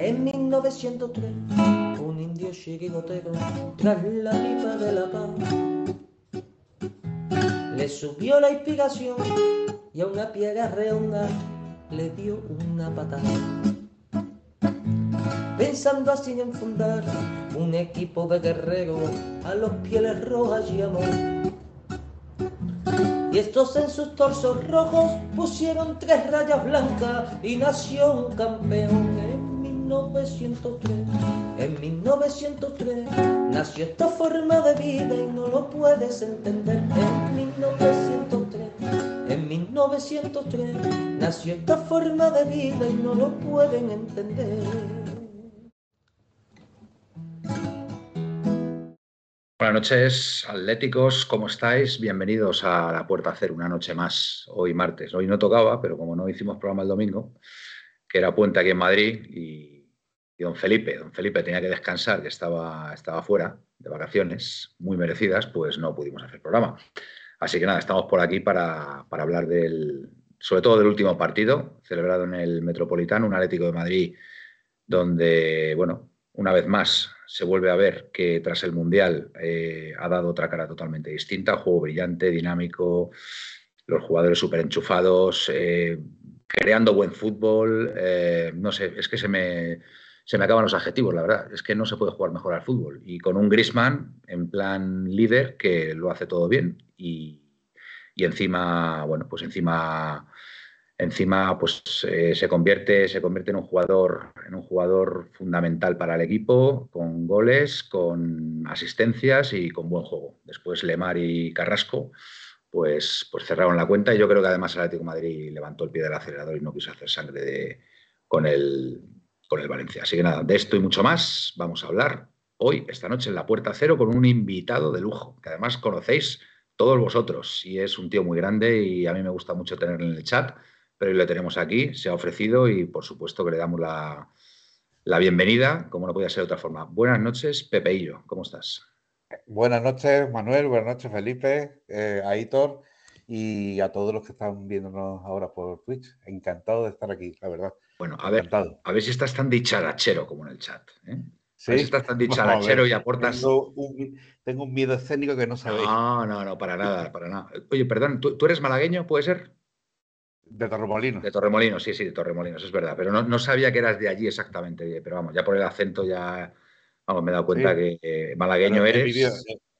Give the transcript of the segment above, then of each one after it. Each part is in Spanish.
En 1903, un indio chiquigotero, tras la pipa de la paz, le subió la inspiración y a una piega redonda le dio una patada. Pensando así en fundar un equipo de guerreros a los pieles rojas y amor. Y estos en sus torsos rojos pusieron tres rayas blancas y nació un campeón 1903. En 1903 nació esta forma de vida y no lo puedes entender. En 1903, en 1903 nació esta forma de vida y no lo pueden entender. Buenas noches, atléticos, ¿cómo estáis? Bienvenidos a La Puerta Cero, una noche más, hoy martes. Hoy no tocaba, pero como no hicimos programa el domingo, que era puente aquí en Madrid, y, y don Felipe, don Felipe tenía que descansar, que estaba, estaba fuera de vacaciones, muy merecidas, pues no pudimos hacer programa. Así que nada, estamos por aquí para, para hablar del, sobre todo del último partido, celebrado en el Metropolitano, un Atlético de Madrid, donde, bueno, una vez más se vuelve a ver que tras el Mundial eh, ha dado otra cara totalmente distinta, juego brillante, dinámico, los jugadores súper enchufados, eh, creando buen fútbol, eh, no sé, es que se me, se me acaban los adjetivos, la verdad, es que no se puede jugar mejor al fútbol. Y con un Grisman en plan líder que lo hace todo bien. Y, y encima, bueno, pues encima encima pues eh, se convierte se convierte en un jugador en un jugador fundamental para el equipo con goles con asistencias y con buen juego. Después Lemar y Carrasco pues pues cerraron la cuenta. Y yo creo que además el Atlético Madrid levantó el pie del acelerador y no quiso hacer sangre de, con el con el Valencia así que nada de esto y mucho más vamos a hablar hoy esta noche en la puerta cero con un invitado de lujo que además conocéis todos vosotros y es un tío muy grande y a mí me gusta mucho tenerlo en el chat pero lo tenemos aquí, se ha ofrecido y por supuesto que le damos la, la bienvenida, como no podía ser de otra forma. Buenas noches, Pepeillo, ¿cómo estás? Buenas noches, Manuel, buenas noches, Felipe, eh, Aitor y a todos los que están viéndonos ahora por Twitch. Encantado de estar aquí, la verdad. Bueno, a ver, Encantado. a ver si estás tan dicharachero como en el chat. ¿eh? ¿Sí? A ver si estás tan dicharachero y aportas... Tengo un, tengo un miedo escénico que no sabéis. No, no, no, para nada, para nada. Oye, perdón, ¿tú, tú eres malagueño, puede ser? De Torremolinos. De Torremolinos, sí, sí, de Torremolinos, es verdad. Pero no, no sabía que eras de allí exactamente. Pero vamos, ya por el acento ya. Vamos, me he dado cuenta Sí. que eh, malagueño he eres. vivido,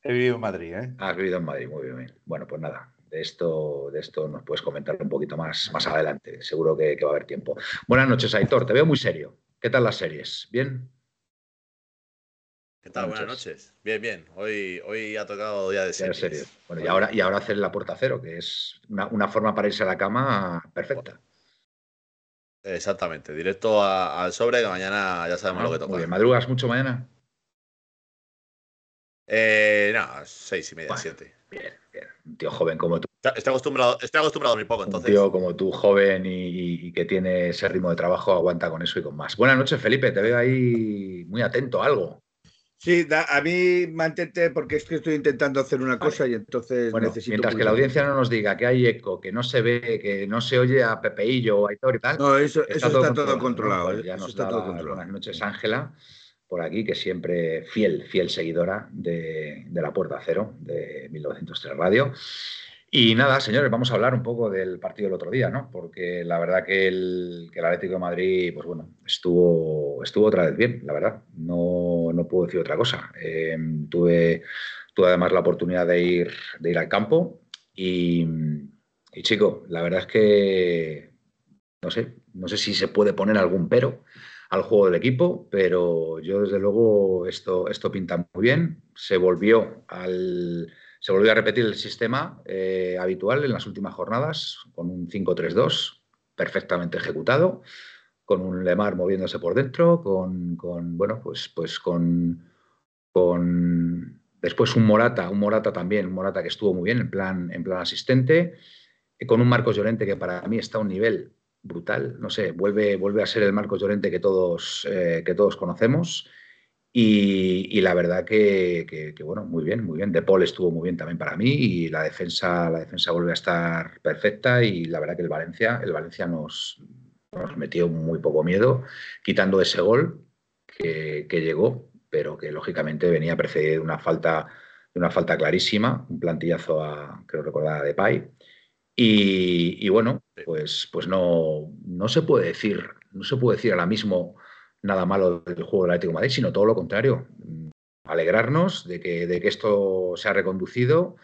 he vivido en Madrid, ¿eh? Has vivido en Madrid, muy bien. Bueno, pues nada, de esto, de esto nos puedes comentar un poquito más, más adelante. Seguro que, que va a haber tiempo. Buenas noches, Aitor. Te veo muy serio. ¿Qué tal las series? ¿Bien? ¿Qué tal? Buenas noches. Bien, bien. Hoy, hoy ha tocado día de Ya series. serio. Bueno, y ahora, y ahora hacer la puerta cero, que es una, una forma para irse a la cama perfecta. Exactamente. Directo a- al sobre, que mañana ya sabemos lo que Muy toca. bien. ¿Madrugas mucho mañana? Eh, no, seis y media, Bueno. siete. Bien. Un tío joven como tú. Está- acostumbrado, estoy acostumbrado a dormir poco, Un entonces. tío como tú, joven y, y que tiene ese ritmo de trabajo, aguanta con eso y con más. Buenas noches, Felipe. Te veo ahí muy atento a algo. Sí, da- a mí mantente porque es que estoy intentando hacer una Vale. cosa y entonces Bueno, necesito. mientras que la audiencia no nos diga que hay eco, que no se ve, que no se oye a Pepeillo o a Aitor y tal, No, eso está eso está todo controlado. Pues ¿eh? ya eso nos está todo controlado. buenas noches Ángela, por aquí, que siempre fiel, fiel seguidora de, La Puerta Cero, de 1903 Radio. Y nada, señores, vamos a hablar un poco del partido del otro día, ¿no? Porque la verdad que el, que Atlético de Madrid, pues bueno, estuvo, estuvo otra vez bien, la verdad. No, no puedo decir otra cosa. Eh, tuve, tuve además la oportunidad de ir, de ir al campo y, y, chico, la verdad es que no sé, no sé si se puede poner algún pero al juego del equipo, pero yo desde luego esto, esto pinta muy bien. Se volvió al se volvió a repetir el sistema eh, habitual en las últimas jornadas con un 5-3-2 perfectamente ejecutado, con un Lemar moviéndose por dentro, con, con bueno, pues, pues con, con después un Morata, un Morata también, un Morata que estuvo muy bien en plan, en plan asistente, con un Marcos Llorente que para mí está a un nivel brutal, no sé, vuelve, vuelve a ser el Marcos Llorente que todos, eh, que todos conocemos. Y, la verdad que, bueno, muy bien, muy bien. De Paul estuvo muy bien también para mí y la defensa, la defensa vuelve a estar perfecta y la verdad que el Valencia, el Valencia nos, nos metió muy poco miedo, quitando ese gol que, llegó, pero que lógicamente venía precedido de una falta, de una falta clarísima, un plantillazo a, creo recordar, de Pai. Y, y, bueno, pues, pues no, no se puede decir, no se puede decir ahora mismo nada malo del juego del Atlético de Madrid, sino todo lo contrario. Alegrarnos de que, de que esto se ha reconducido.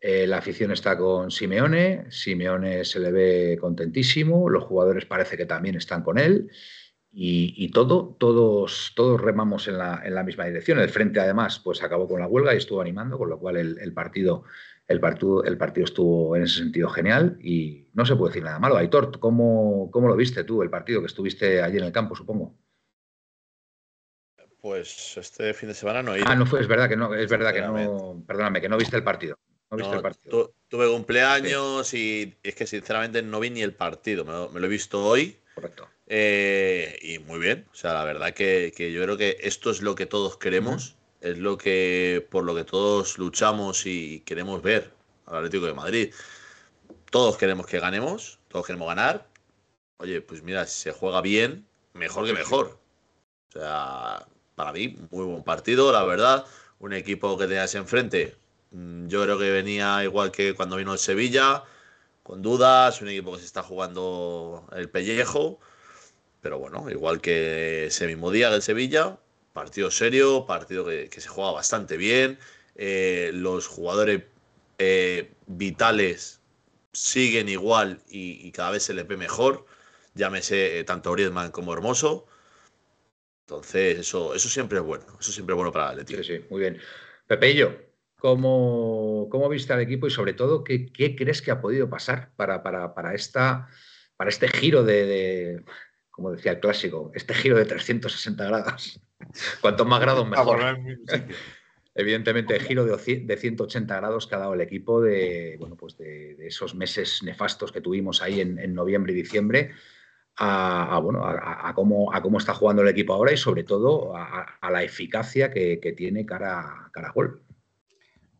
Eh, la afición está con Simeone, Simeone se le ve contentísimo, los jugadores parece que también están con él y, todo, todos, todos remamos en la, en la, misma dirección. El frente además pues acabó con la huelga y estuvo animando, con lo cual el, partido, el, partido, el partido estuvo en ese sentido genial y no se puede decir nada malo. Aitor, ¿cómo, ¿cómo lo viste tú el partido que estuviste allí en el campo, supongo? Pues este fin de semana no he ido. Ah, no fue, es verdad que no, es verdad que no, perdóname, que no viste el partido. No viste el partido. tuve cumpleaños y es que sinceramente no vi ni el partido. Me lo, he visto hoy. Correcto. Eh, y muy bien. O sea, la verdad que, yo creo que esto es lo que todos queremos. Es lo que por lo que todos luchamos y queremos ver al Atlético de Madrid. Todos queremos que ganemos, todos queremos ganar. Oye, pues mira, si se juega bien, mejor que mejor. O sea, para mí, muy buen partido, la verdad. Un equipo que tenías enfrente, mm, yo creo que venía igual que cuando vino el Sevilla, con dudas, un equipo que se está jugando el pellejo, pero bueno, igual que ese mismo día del Sevilla, partido serio, partido que, se juega bastante bien, eh, los jugadores eh, vitales siguen igual y, cada vez se les ve mejor, llámese eh, tanto Griezmann como Hermoso. Entonces, eso, eso siempre es bueno. Eso siempre es bueno para el. Sí, sí, muy bien. Pepeillo, ¿cómo, cómo viste al equipo y sobre todo qué, crees que ha podido pasar para, para, esta, para este giro de, como decía el clásico, este giro de 360 grados? Cuanto más grados, mejor. Evidentemente, el giro de, de, 180 grados que ha dado el equipo de, bueno, pues de, esos meses nefastos que tuvimos ahí en, en noviembre y diciembre a, bueno, a, cómo, a cómo está jugando el equipo ahora y sobre todo a, la eficacia que, tiene cara, cara a gol.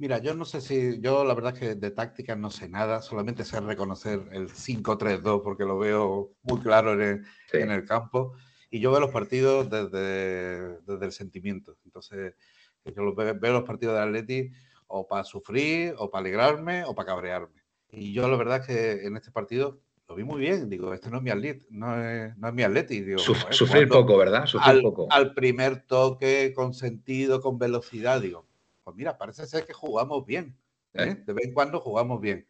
Mira, yo no sé si, yo la verdad es que de táctica no sé nada, solamente sé reconocer el 5-3-2 porque lo veo muy claro en el, campo y yo veo los partidos desde, desde el sentimiento. Entonces, yo veo, veo los partidos de Atleti o para sufrir, o para alegrarme, o para cabrearme. Y yo la verdad es que en este partido lo vi muy bien. Digo, este no es mi atleti, no es, no es mi atleti. Digo, sufrir poco, ¿verdad? Sufrir al, poco. Al primer toque, con sentido, con velocidad, digo, pues mira, parece ser que jugamos bien. ¿eh? ¿Eh? De vez en cuando jugamos bien.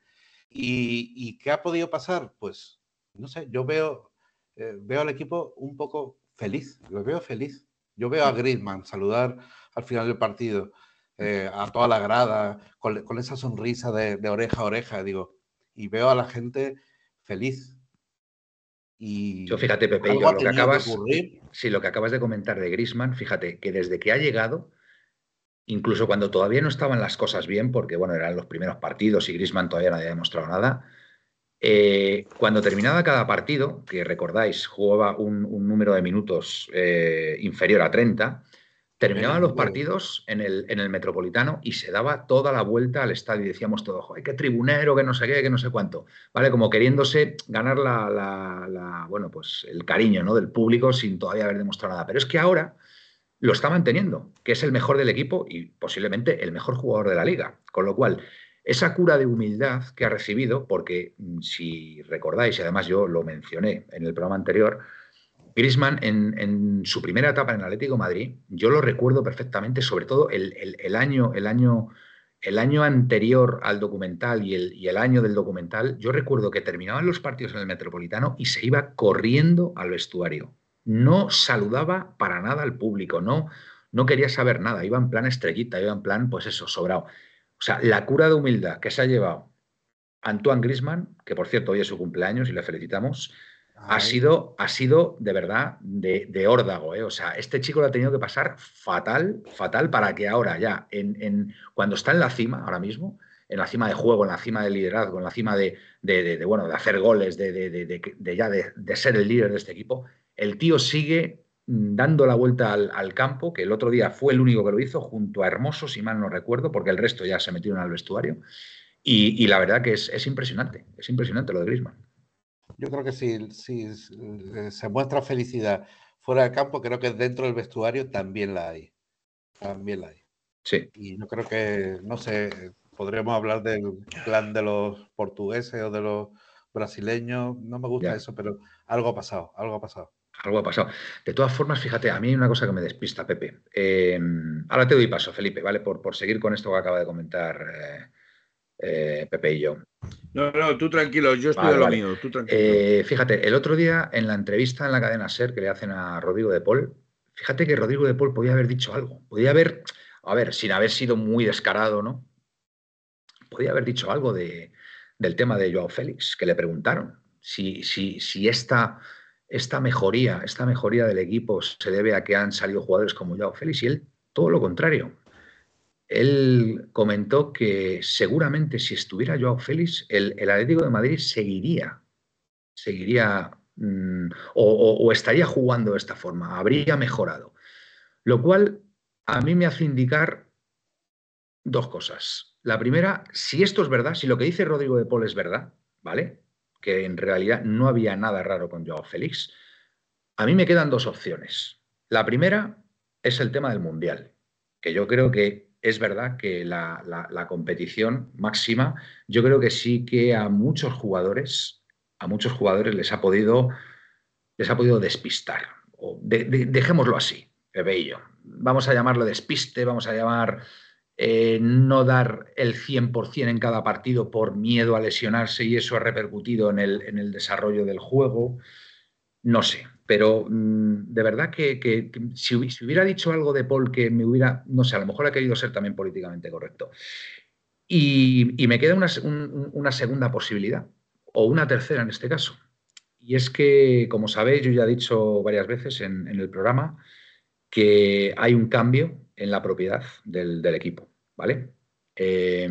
¿Y, ¿Y, qué ha podido pasar? Pues, no sé, yo veo, eh, veo al equipo un poco feliz, lo veo feliz. Yo veo a Griezmann saludar al final del partido, a toda la grada, con, con esa sonrisa de, de, oreja a oreja, digo, y veo a la gente feliz. Y Yo fíjate, Pepe, lo que acabas, sí, lo que acabas de comentar de Grisman, fíjate que desde que ha llegado, incluso cuando todavía no estaban las cosas bien, porque bueno, eran los primeros partidos y Grisman todavía no había demostrado nada, eh, cuando terminaba cada partido, que recordáis, jugaba un, número de minutos eh, inferior a 30, Terminaban los partidos en el, en el Metropolitano y se daba toda la vuelta al estadio y decíamos todo, joder, qué tribunero, que no sé qué, que no sé cuánto, ¿vale? Como queriéndose ganar la, bueno, pues el cariño ¿no? del público sin todavía haber demostrado nada. Pero es que ahora lo está manteniendo, que es el mejor del equipo y posiblemente el mejor jugador de la liga. Con lo cual, esa cura de humildad que ha recibido, porque mm, si recordáis, y además yo lo mencioné en el programa anterior, Griezmann en, su primera etapa en el Atlético Madrid, yo lo recuerdo perfectamente, sobre todo el, año, el, año, el año anterior al documental y el, año del documental, yo recuerdo que terminaban los partidos en el Metropolitano y se iba corriendo al vestuario. No saludaba para nada al público, no, no quería saber nada, iba en plan estrellita, iba en plan, pues eso, sobrado. O sea, la cura de humildad que se ha llevado Antoine Griezmann, que por cierto hoy es su cumpleaños y le felicitamos, ha sido, ha sido de verdad de, órdago. ¿eh? O sea, este chico lo ha tenido que pasar fatal, fatal para que ahora ya, en, cuando está en la cima, ahora mismo, en la cima de juego, en la cima de liderazgo, en la cima de, bueno, de hacer goles, de, ya de, ser el líder de este equipo, el tío sigue dando la vuelta al, campo, que el otro día fue el único que lo hizo, junto a Hermoso, si mal no recuerdo, porque el resto ya se metieron al vestuario. Y, la verdad que es, es impresionante, es impresionante lo de Griezmann. yo creo que si, si eh, se muestra felicidad fuera del campo, creo que dentro del vestuario también la hay. También la hay. Sí. Y yo creo que, no sé, podríamos hablar del plan de los portugueses o de los brasileños. No me gusta Ya. eso, pero algo ha pasado, algo ha pasado. Algo ha pasado. De todas formas, fíjate, a mí hay una cosa que me despista, Pepe. Eh, ahora te doy paso, Felipe, ¿vale? Por, por seguir con esto que acaba de comentar eh, eh, Pepe y yo. No, no, tú tranquilo, yo estoy Vale, a lo vale. mío, tú tranquilo. Eh, fíjate, el otro día en la entrevista en la cadena SER que le hacen a Rodrigo de Paul, fíjate que Rodrigo de Paul podía haber dicho algo. Podía haber, a ver, sin haber sido muy descarado, ¿no? Podía haber dicho algo de, del tema de Joao Félix, que le preguntaron si, si, si esta, esta mejoría, esta mejoría del equipo se debe a que han salido jugadores como Joao Félix y él todo lo contrario. Él comentó que seguramente si estuviera Joao Félix, el, el Atlético de Madrid seguiría, seguiría mm, o, o- estaría jugando de esta forma, habría mejorado. Lo cual a mí me hace indicar dos cosas. La primera, si esto es verdad, si lo que dice Rodrigo de Paul es verdad, ¿vale? Que en realidad no había nada raro con Joao Félix, a mí me quedan dos opciones. La primera es el tema del Mundial, que yo creo que es verdad que la, la- competición máxima, yo creo que sí que a muchos jugadores, a muchos jugadores les ha podido, les ha podido despistar. O de- de- dejémoslo así, yo. Vamos a llamarlo despiste, vamos a llamar eh, no dar el 100% en cada partido por miedo a lesionarse y eso ha repercutido en el, en el desarrollo del juego. No sé, pero mm, de verdad que, si, hubi- si hubiera dicho algo de Paul que me hubiera, no sé, a lo mejor ha querido ser también políticamente correcto. Y, me queda una, una segunda posibilidad, o una tercera en este caso. Y es que, como sabéis, yo ya he dicho varias veces en el programa que hay un cambio en la propiedad del, equipo, ¿vale? Eh,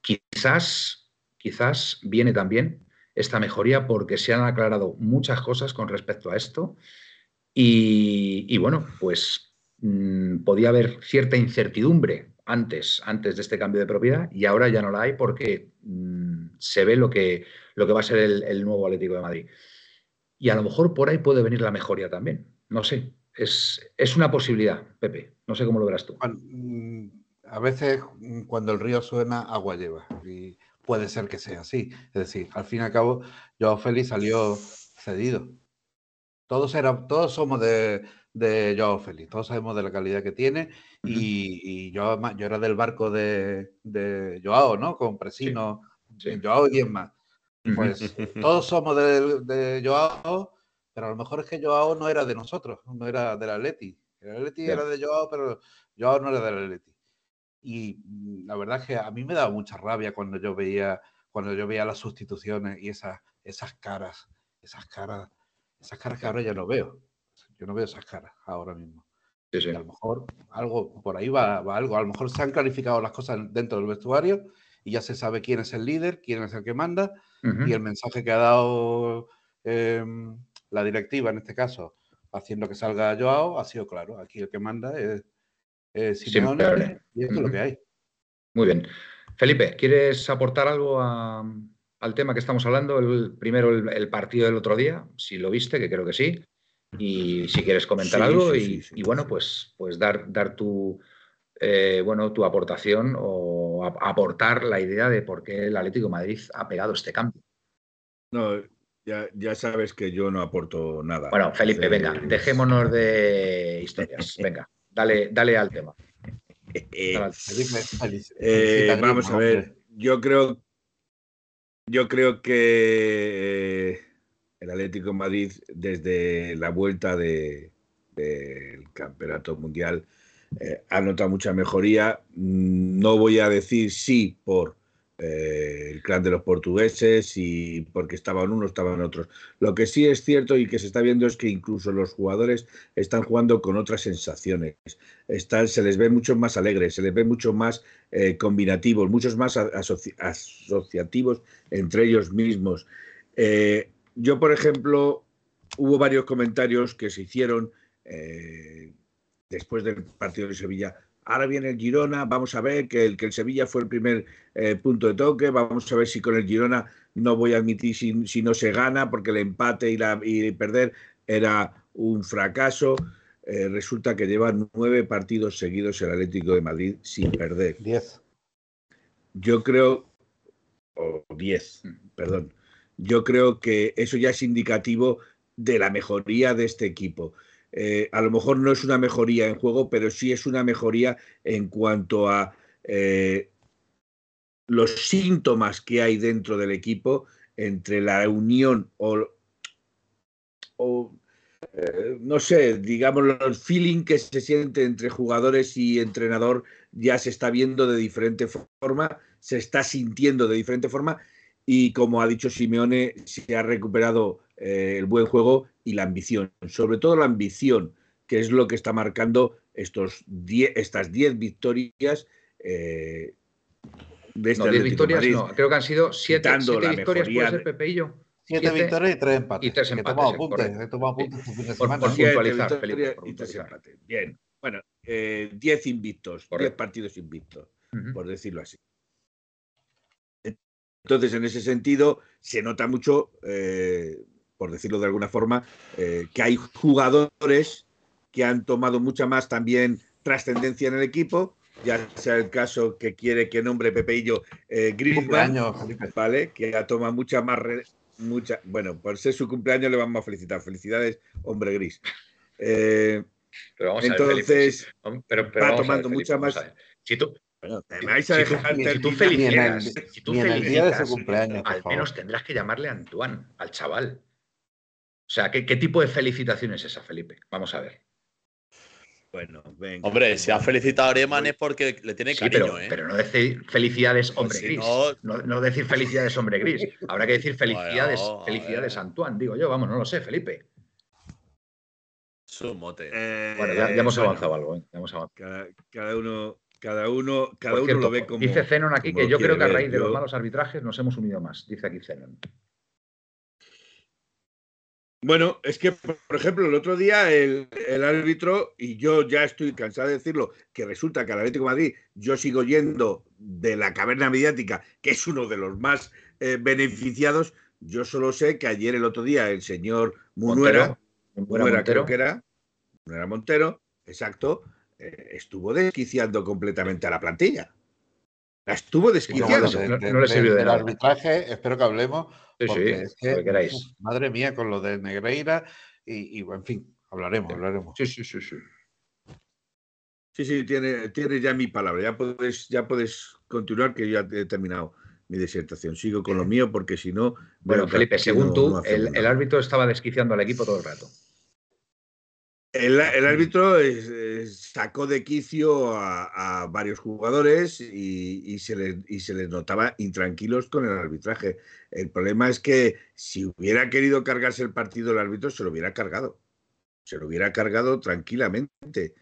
quizás, quizás viene también esta mejoría porque se han aclarado muchas cosas con respecto a esto y, y bueno, pues mm, podía haber cierta incertidumbre antes, antes de este cambio de propiedad y ahora ya no la hay porque mm, se ve lo que, lo que va a ser el, el nuevo Atlético de Madrid. Y a lo mejor por ahí puede venir la mejoría también. No sé. Es, es una posibilidad, Pepe. No sé cómo lo verás tú. Mm, A veces mm, cuando el río suena, agua lleva. Y puede ser que sea así. Es decir, al fin y al cabo, Joao Félix salió cedido. Todos, eran, todos somos de, de Joao Félix, todos sabemos de la calidad que tiene. Y, y yo, yo era del barco de, de Joao, ¿no? Con Presino, sí. Joao y 10 más. Pues todos somos de, de Joao, pero a lo mejor es que Joao no era de nosotros, no era del Atleti. El Atleti Ya. era de Joao, pero Joao no era del Atleti. Y mm, la verdad es que a mí me daba mucha rabia cuando yo veía, cuando yo veía las sustituciones y esas, esas caras, esas caras, esas caras que ahora ya no veo. Yo no veo esas caras ahora mismo. Sí, sí. Y a lo mejor algo, por ahí va, va algo. A lo mejor se han clarificado las cosas dentro del vestuario y ya se sabe quién es el líder, quién es el que manda Ujú. y el mensaje que ha dado em, la directiva, en este caso, haciendo que salga Joao, ha sido claro. Aquí el que manda es, es Simeone Simeone. y esto es lo que hay. Muy bien. Felipe, ¿quieres aportar algo a- al tema que estamos hablando? El, primero, el, el partido del otro día, si lo viste, que creo que sí. Y si quieres comentar Sí, algo sí, y, sí, sí, y bueno, pues, pues dar, dar tu, eh, bueno, tu aportación o ap- aportar la idea de por qué el Atlético de Madrid ha pegado este cambio. No, ya, ya sabes que yo no aporto nada. Bueno, Felipe, venga, Entonces, dejémonos de historias. Venga, dale, dale al tema. eh, Eh, vamos a ver, yo creo, yo creo que eh, el Atlético de Madrid desde la vuelta de- del Campeonato Mundial eh, ha notado mucha mejoría. Mm, No voy a decir sí por eh, el clan de los portugueses y porque estaban unos, estaban otros. Lo que sí es cierto y que se está viendo es que incluso los jugadores están jugando con otras sensaciones. Están, se les ve mucho más alegres, se les ve mucho más eh, combinativos, muchos más asociativos entre ellos mismos. Eh, yo, por ejemplo, hubo varios comentarios que se hicieron después del partido de Sevilla ahora viene el Girona, vamos a ver que el, que el Sevilla fue el primer eh, punto de toque, vamos a ver si con el Girona no voy a admitir si, si no se gana, porque el empate y, la, y perder era un fracaso. Eh, resulta que lleva nueve partidos seguidos el Atlético de Madrid sin perder. Diez. Yo creo, o diez, perdón, yo creo que eso ya es indicativo de la mejoría de este equipo. Eh, a lo mejor no es una mejoría en juego, pero sí es una mejoría en cuanto a eh, los síntomas que hay dentro del equipo entre la unión o, o eh, no sé, digamos, el feeling que se siente entre jugadores y entrenador ya se está viendo de diferente forma, se está sintiendo de diferente forma y como ha dicho Simeone, se ha recuperado eh, el buen juego y la ambición, sobre todo la ambición, que es lo que está marcando estos diez, estas 10 victorias. Eh, de este no, 10 victorias no, creo que han sido 7 victorias, puede ser Pepeillo. Siete, victorias y tres empates. Y tres empates. He tomado apuntes, he tomado apuntes este fin de por, semana. por puntualizar, Felipe, y tres empates. Bien. Bueno, 10 eh, invictos, 10 partidos invictos, uh -huh. por decirlo así. Entonces, en ese sentido, se nota mucho, eh, por decirlo de alguna forma, eh, que hay jugadores que han tomado mucha más también trascendencia en el equipo, ya sea el caso que quiere que nombre Pepeillo eh, Griezmann, ¿vale? que ha tomado mucha más... Mucha, bueno, por ser su cumpleaños le vamos a felicitar. Felicidades, hombre gris. Eh, pero vamos entonces, a ver, pero, pero va tomando ver, mucha Felipe, más... Si tú, bueno, te vais a si tú, dejar si tú felicitas, si tú felicitas, al menos tendrás que llamarle Antoine, al chaval. O sea, ¿qué, qué tipo de felicitación es esa, Felipe? Vamos a ver. Bueno, venga. Hombre, si ha felicitado a Areman es porque le tiene Sí, cariño, pero, ¿eh? pero no decir felicidades, hombre si gris. no- No, no decir felicidades, hombre gris. Habrá que decir felicidades, Bueno, felicidades, ver. Antoine, digo yo. Vamos, no lo sé, Felipe. Es un mote. Eh, Bueno, ya, ya hemos bueno, avanzado algo. ¿eh? Ya hemos avanzado. Cada, cada uno, cada uno, cada Por uno cierto, lo ve como. dice Zenon aquí que yo creo que a ver. raíz de los malos arbitrajes nos hemos unido más. Dice aquí Zenon. Bueno, es que, por ejemplo, el otro día el, el árbitro, y yo ya estoy cansado de decirlo, que resulta que al Atlético de Madrid yo sigo yendo de la caverna mediática, que es uno de los más eh, beneficiados. Yo solo sé que ayer, el otro día, el señor Munuera, Montero, Munuera creo que era, Munuera Montero, exacto, eh, estuvo desquiciando completamente a la plantilla. La estuvo no, desquiciando. no, no- no le sirvió de del nada. arbitraje, espero que hablemos. Sí, sí, porque es lo que queráis. uf, madre mía, con lo de Negreira y, y, en fin, hablaremos, hablaremos. Sí, sí, sí, sí. Sí, sí, tiene, tiene ya mi palabra. Ya puedes, ya puedes continuar, que ya he terminado mi disertación. Sigo con lo mío, porque si no. Bueno, Felipe, según no- tú, no el árbitro estaba desquiciando al equipo todo el rato. El, el árbitro es- es- sacó de quicio a, a varios jugadores y, y se les, y se les notaba intranquilos con el arbitraje. El problema es que si hubiera querido cargarse el partido el árbitro, se lo hubiera cargado. Se lo hubiera cargado tranquilamente.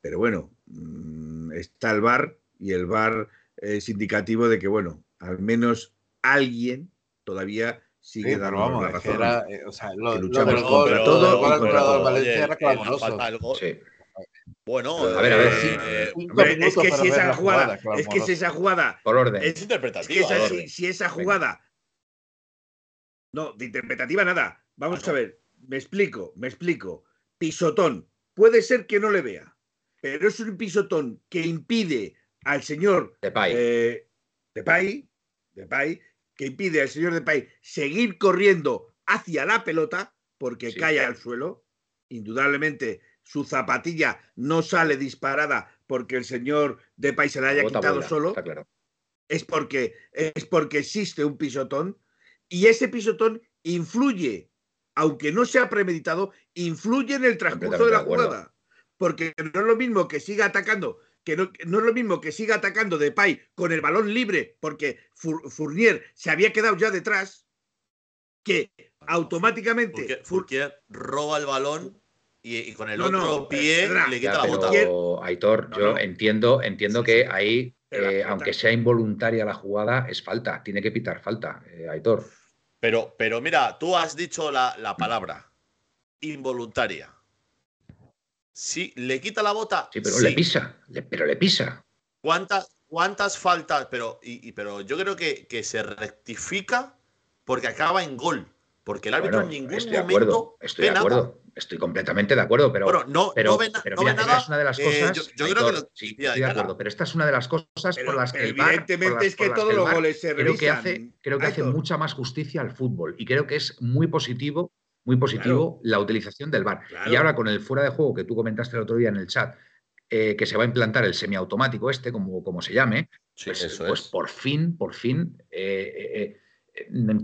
Pero bueno, mm, está el VAR y el VAR es indicativo de que, bueno, al menos alguien todavía sigue pero dando vamos, la razón. era, eh, o sea, lo, luchamos del No, gol, contra todo y gol contra todo. Valencia era clamoroso. Sí. Bueno, A ver, a ver, sí. eh, Hombre, es que si esa jugada, jugada, es que si esa jugada Por orden. es Es que interpretativa. esa- si, esa Venga. jugada. No, de interpretativa nada. Vamos Ah, no. a ver, me explico, me explico. Pisotón, puede ser que no le vea, pero es un pisotón que impide al señor Depay. eh, Depay, Depay, que impide al señor Depay seguir corriendo hacia la pelota porque Sí. cae al suelo. Indudablemente su zapatilla no sale disparada porque el señor Depay se la haya Bota quitado solo Está claro. es porque, es porque existe un pisotón y ese pisotón influye, aunque no sea premeditado, influye en el transcurso de la de jugada. Porque no es lo mismo que siga atacando, que no, no es lo mismo que siga atacando Depay con el balón libre, porque Fournier se había quedado ya detrás, que automáticamente Porque Furquier roba el balón y, y con el No, no, otro pie le quita Ya, la pero, bota. Furquier- Aitor, No, yo no. entiendo, entiendo Sí, que sí. ahí, Pero eh, aunque sea involuntaria la jugada, es falta. Tiene que pitar falta, eh, Aitor. Pero, pero mira, tú has dicho la, la palabra involuntaria. Sí, le quita la bota. Sí, pero le pisa, pero le pisa. ¿Cuántas, cuántas faltas? Pero, y, pero yo creo que, que, se rectifica porque acaba en gol. Porque el árbitro en ningún estoy momento. De acuerdo, estoy de acuerdo. Estoy completamente de acuerdo, pero. Bueno, no, pero, no ven, pero no mira, nada, es una de las eh, cosas. yo, yo creo que lo, sí, estoy de acuerdo, pero esta es una de las cosas pero, por las que. Evidentemente el bar, es que todos los goles se creo que revisan. hace, creo que hace mucha más justicia al fútbol y creo que es muy positivo, muy positivo claro. la utilización del bar. Claro. Y ahora con el fuera de juego que tú comentaste el otro día en el chat, eh, que se va a implantar el semiautomático este, como, como se llame, sí, pues, pues por fin, por fin. Eh,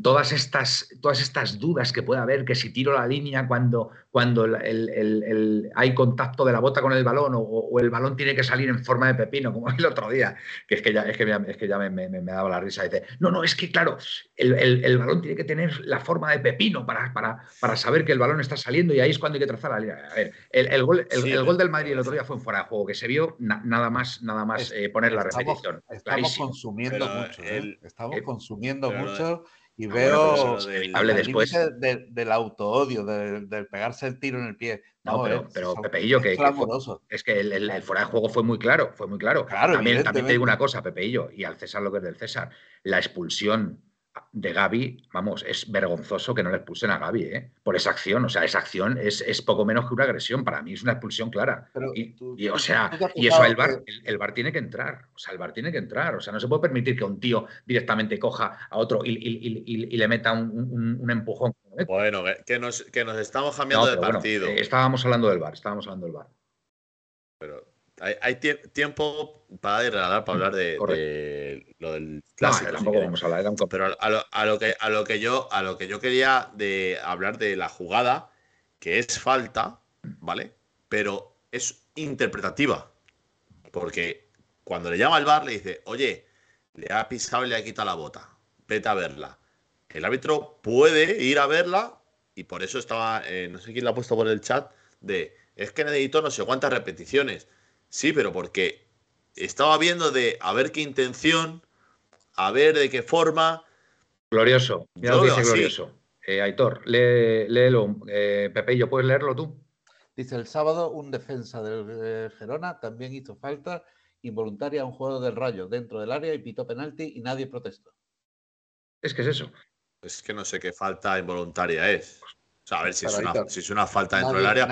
todas estas, todas estas dudas que puede haber, que si tiro la línea cuando, cuando el, el, el, hay contacto de la bota con el balón o, o, el balón tiene que salir en forma de pepino, como el otro día, que es que ya, es que, es que ya me, me, me, daba la risa. Dice, no, no, es que claro, el, balón tiene que tener la forma de pepino para, para, para, saber que el balón está saliendo y ahí es cuando hay que trazar la línea. A ver, el, gol, sí, gol del Madrid el otro día fue en fuera de juego, que se vio na, nada más, nada más eh, poner la repetición. Estamos consumiendo Pero mucho, el- ¿eh? estamos eh, consumiendo mucho y Ah, veo bueno, del- hable después. de- del autoodio, del, del pegarse el tiro en el pie. No, pero, es- pero son- Pepeillo, que, es que fue- clamoroso. es que el, el- el fuera de juego fue muy claro, fue muy claro. Claro, también, también te digo una cosa, Pepeillo, y al César lo que es del César. La expulsión de Gaby, vamos, es vergonzoso que no le expulsen a Gaby, ¿eh? Por esa acción. O sea, esa acción es, es poco menos que una agresión. Para mí es una expulsión clara. Pero y, tú- y, o sea, y eso el bar, que- el, el VAR tiene que entrar. O sea, el bar tiene que entrar. O sea, no se puede permitir que un tío directamente coja a otro y, y- y- y- y le meta un, un- un empujón. Bueno, que- nos, que nos estamos No, cambiando de bueno, partido. eh, estábamos hablando del bar, estábamos hablando del bar. Hay, hay tie- tiempo para ir a hablar, para hablar de, lo del No, clásico. si queréis. vamos a hablar, era un Pero a lo, a lo que, a, lo que yo, a lo que yo quería de hablar de la jugada, que es falta, ¿vale? Pero es interpretativa. Porque cuando le llama al bar, le dice, oye, le ha pisado y le ha quitado la bota. Vete a verla. El árbitro puede ir a verla y por eso estaba, eh, no sé quién lo ha puesto por el chat, de, es que necesito no sé cuántas repeticiones. Sí, pero porque estaba viendo de a ver qué intención, a ver de qué forma. Glorioso. Mira Yo lo que dice. Glorioso. Eh, Aitor, lee- léelo. Eh, Pepeillo, ¿puedes leerlo tú? Dice el sábado un defensa del eh, Gerona también hizo falta involuntaria a un jugador del Rayo dentro del área y pitó penalti y nadie protestó. Es que es eso. Es que no sé qué falta involuntaria es. O sea, a ver si es, una, Aitor, si es una falta dentro Nadie- del área,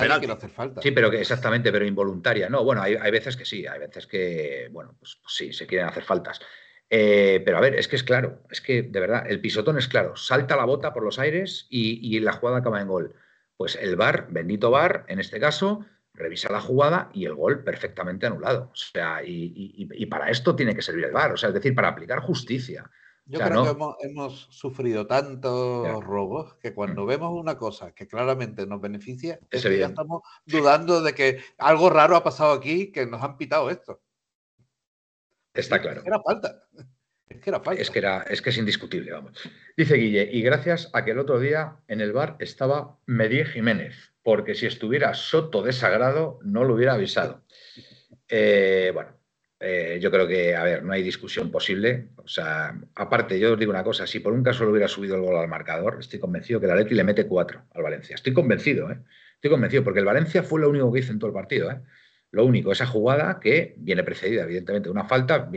falta. Sí, pero que exactamente, pero involuntaria. No, bueno, hay, hay veces que sí, hay veces que, bueno, pues, pues sí, se quieren hacer faltas. Eh, pero a ver, es que es claro, es que de verdad, el pisotón es claro, salta la bota por los aires y, y la jugada acaba en gol. Pues el VAR, bendito VAR, en este caso, revisa la jugada y el gol perfectamente anulado. O sea, y, y- y para esto tiene que servir el VAR, o sea, es decir, para aplicar justicia. Yo creo que hemos, hemos sufrido tantos robos que cuando vemos una cosa que claramente nos beneficia, Es es que ya estamos dudando de que algo raro ha pasado aquí, que nos han pitado esto. Está Es claro. que era falta. Es que era falta. Es que, era, es que es indiscutible, vamos. Dice Guille, y gracias a que el otro día en el bar estaba Medie Jiménez, porque si estuviera Soto de Sagrado no lo hubiera avisado. Eh, bueno, eh, yo creo que, a ver, no hay discusión posible. O sea, aparte, yo os digo una cosa, si por un caso le hubiera subido el gol al marcador, estoy convencido que el Atleti le mete cuatro al Valencia. Estoy convencido, ¿eh? Estoy convencido, porque el Valencia fue lo único que hizo en todo el partido, ¿eh? Lo único, esa jugada que viene precedida, evidentemente, de una falta,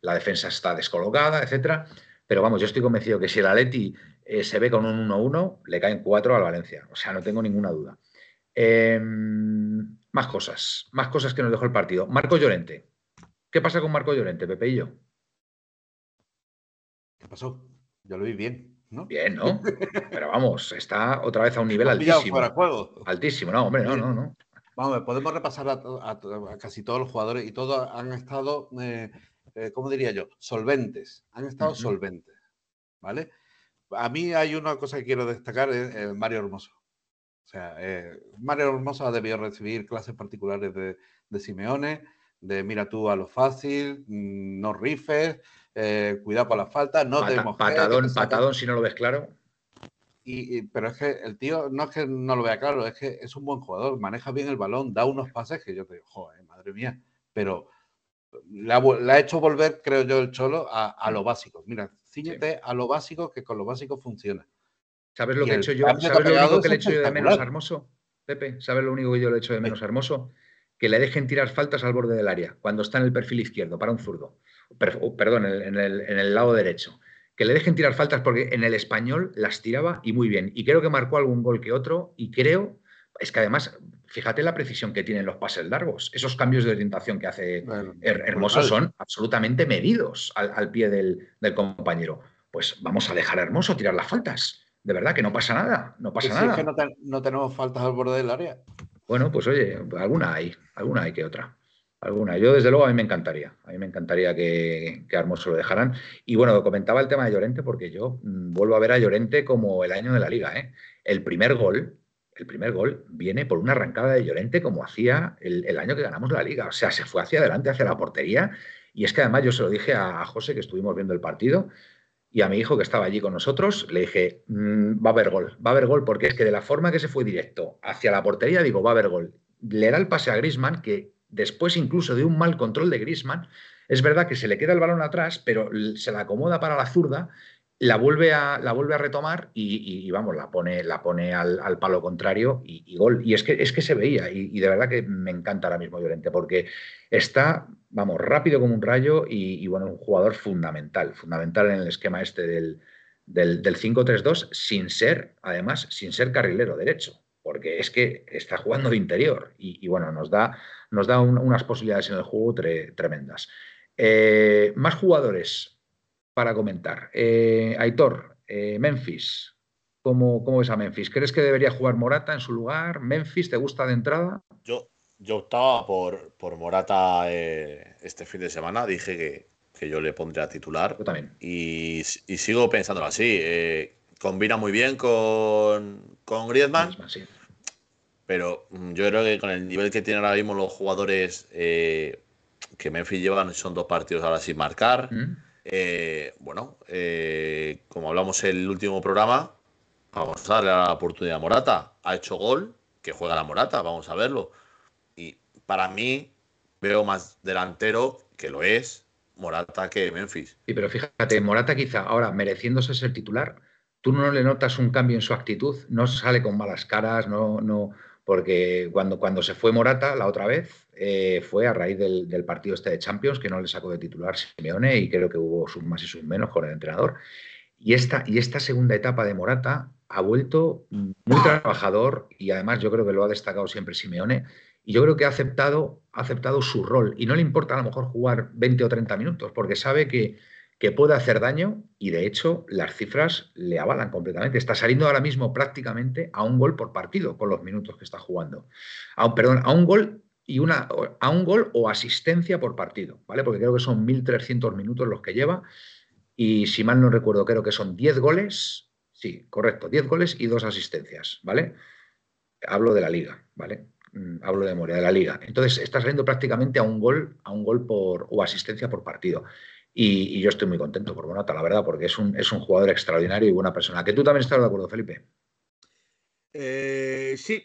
la defensa está descolocada, etcétera. Pero vamos, yo estoy convencido que si el Atleti eh, se ve con un 1-1, le caen cuatro al Valencia. O sea, no tengo ninguna duda. Eh, más cosas, más cosas que nos dejó el partido. Marco Llorente. ¿Qué pasa con Marco Llorente, Pepe y yo? ¿Qué pasó? Yo lo vi bien, ¿no? Bien, ¿no? Pero vamos, está otra vez a un nivel altísimo. juego. Altísimo, no, hombre, no, no, no. Vamos, podemos repasar a, casi todos los jugadores y todos han estado, eh, eh, ¿cómo diría yo? Solventes. Han estado Ujú. solventes. ¿Vale? A mí hay una cosa que quiero destacar, es eh, Mario Hermoso. O sea, Mario Hermoso ha debido recibir clases particulares de, de Simeone, de mira tú a lo fácil, mm, no rifes, eh, cuidado con las faltas, no te Pata- mojes, te patadón, saques- patadón, si no lo ves claro. y, y- pero es que el tío no es que no lo vea claro, es que es un buen jugador, maneja bien el balón, da unos pases que yo te digo, joder, madre mía, pero le ha, hecho volver, creo yo, el Cholo a, a lo básico. Mira, ciñete a lo básico, que con lo básico funciona. ¿Sabes lo Y que he hecho yo? ¿Sabes lo único que le he hecho yo de menos a. Hermoso? Pepe? ¿Sabes lo único que yo le he hecho de menos a Hermoso? Que le dejen tirar faltas al borde del área, cuando está en el perfil izquierdo, para un zurdo. perdón, en el, lado derecho. Que le dejen tirar faltas porque en el español las tiraba y muy bien. Y creo que marcó algún gol que otro. Y creo, es que además, fíjate la precisión que tienen los pases largos. Esos cambios de orientación que hace Hermoso son absolutamente medidos al, pie del, del compañero. Pues vamos a dejar a Hermoso tirar las faltas de verdad que no pasa nada, no pasa nada. Es que no, tenemos faltas al borde del área. Bueno, pues oye, alguna hay, alguna hay que otra. Alguna. Yo, desde luego, a mí me encantaría. A mí me encantaría que, que Hermoso lo dejaran. Y bueno, comentaba el tema de Llorente porque yo mm, vuelvo a ver a Llorente como el año de la liga. ¿eh? El primer gol, el primer gol viene por una arrancada de Llorente como hacía el, año que ganamos la liga. O sea, se fue hacia adelante, hacia la portería. Y es que además yo se lo dije a José que estuvimos viendo el partido y a mi hijo que estaba allí con nosotros le dije, mm, va a haber gol, va a haber gol, porque es que de la forma que se fue directo hacia la portería, digo, va a haber gol. Le da el pase a Grisman, que después incluso de un mal control de Grisman, es verdad que se le queda el balón atrás, pero se la acomoda para la zurda la vuelve a, la vuelve a retomar y, vamos, la pone, la pone al, palo contrario y, gol. Y es que, es que se veía, y, de verdad que me encanta ahora mismo Llorente, porque está, vamos, rápido como un rayo y, bueno, un jugador fundamental, fundamental en el esquema este del, del, 5-3-2, sin ser, además, sin ser carrilero derecho, porque es que está jugando de interior y, bueno, nos da, nos da unas posibilidades en el juego tremendas. Eh, más jugadores, para comentar. Eh, Aitor, eh, Memphis, ¿cómo, ¿cómo, ves a Memphis? ¿Crees que debería jugar Morata en su lugar? ¿Memphis te gusta de entrada? Yo, optaba por, por Morata eh, este fin de semana. Dije que, yo le pondría titular. Yo también. Y, sigo pensándolo así. combina muy bien con, con Griezmann. Pero mm, yo creo que con el nivel que tienen ahora mismo los jugadores que Memphis llevan, son dos partidos ahora sin marcar. Mm. Eh, bueno, eh, como hablamos en el último programa, vamos a darle la oportunidad a Morata. Ha hecho gol, que juega la Morata, vamos a verlo. Para mí, veo más delantero, que lo es, Morata que Memphis. Sí, pero fíjate, Morata quizá ahora mereciéndose ser titular, tú no le notas un cambio en su actitud, no sale con malas caras, no, no, porque cuando, cuando se fue Morata la otra vez eh, fue a raíz del, partido este de Champions, que no le sacó de titular Simeone y creo que hubo sus más y sus menos con el entrenador. Y esta, y esta segunda etapa de Morata ha vuelto muy trabajador y además yo creo que lo ha destacado siempre Simeone y yo creo que ha aceptado, ha aceptado su rol y no le importa a lo mejor jugar 20 o 30 minutos porque sabe que, que puede hacer daño y de hecho las cifras le avalan completamente. Está saliendo ahora mismo prácticamente a un gol por partido con los minutos que está jugando. Perdón, a un gol y una, a un gol o asistencia por partido, ¿vale? Porque creo que son 1.300 minutos los que lleva y si mal no recuerdo creo que son 10 goles, sí, correcto, 10 goles y dos asistencias, ¿vale? Hablo de la liga, ¿vale? Mm, hablo de memoria de la liga. Entonces está saliendo prácticamente a un gol, a un gol por, o asistencia por partido. Y, yo estoy muy contento por Bonata, la verdad, porque es un, es un jugador extraordinario y buena persona. ¿Que tú también estás de acuerdo, Felipe? Eh, sí,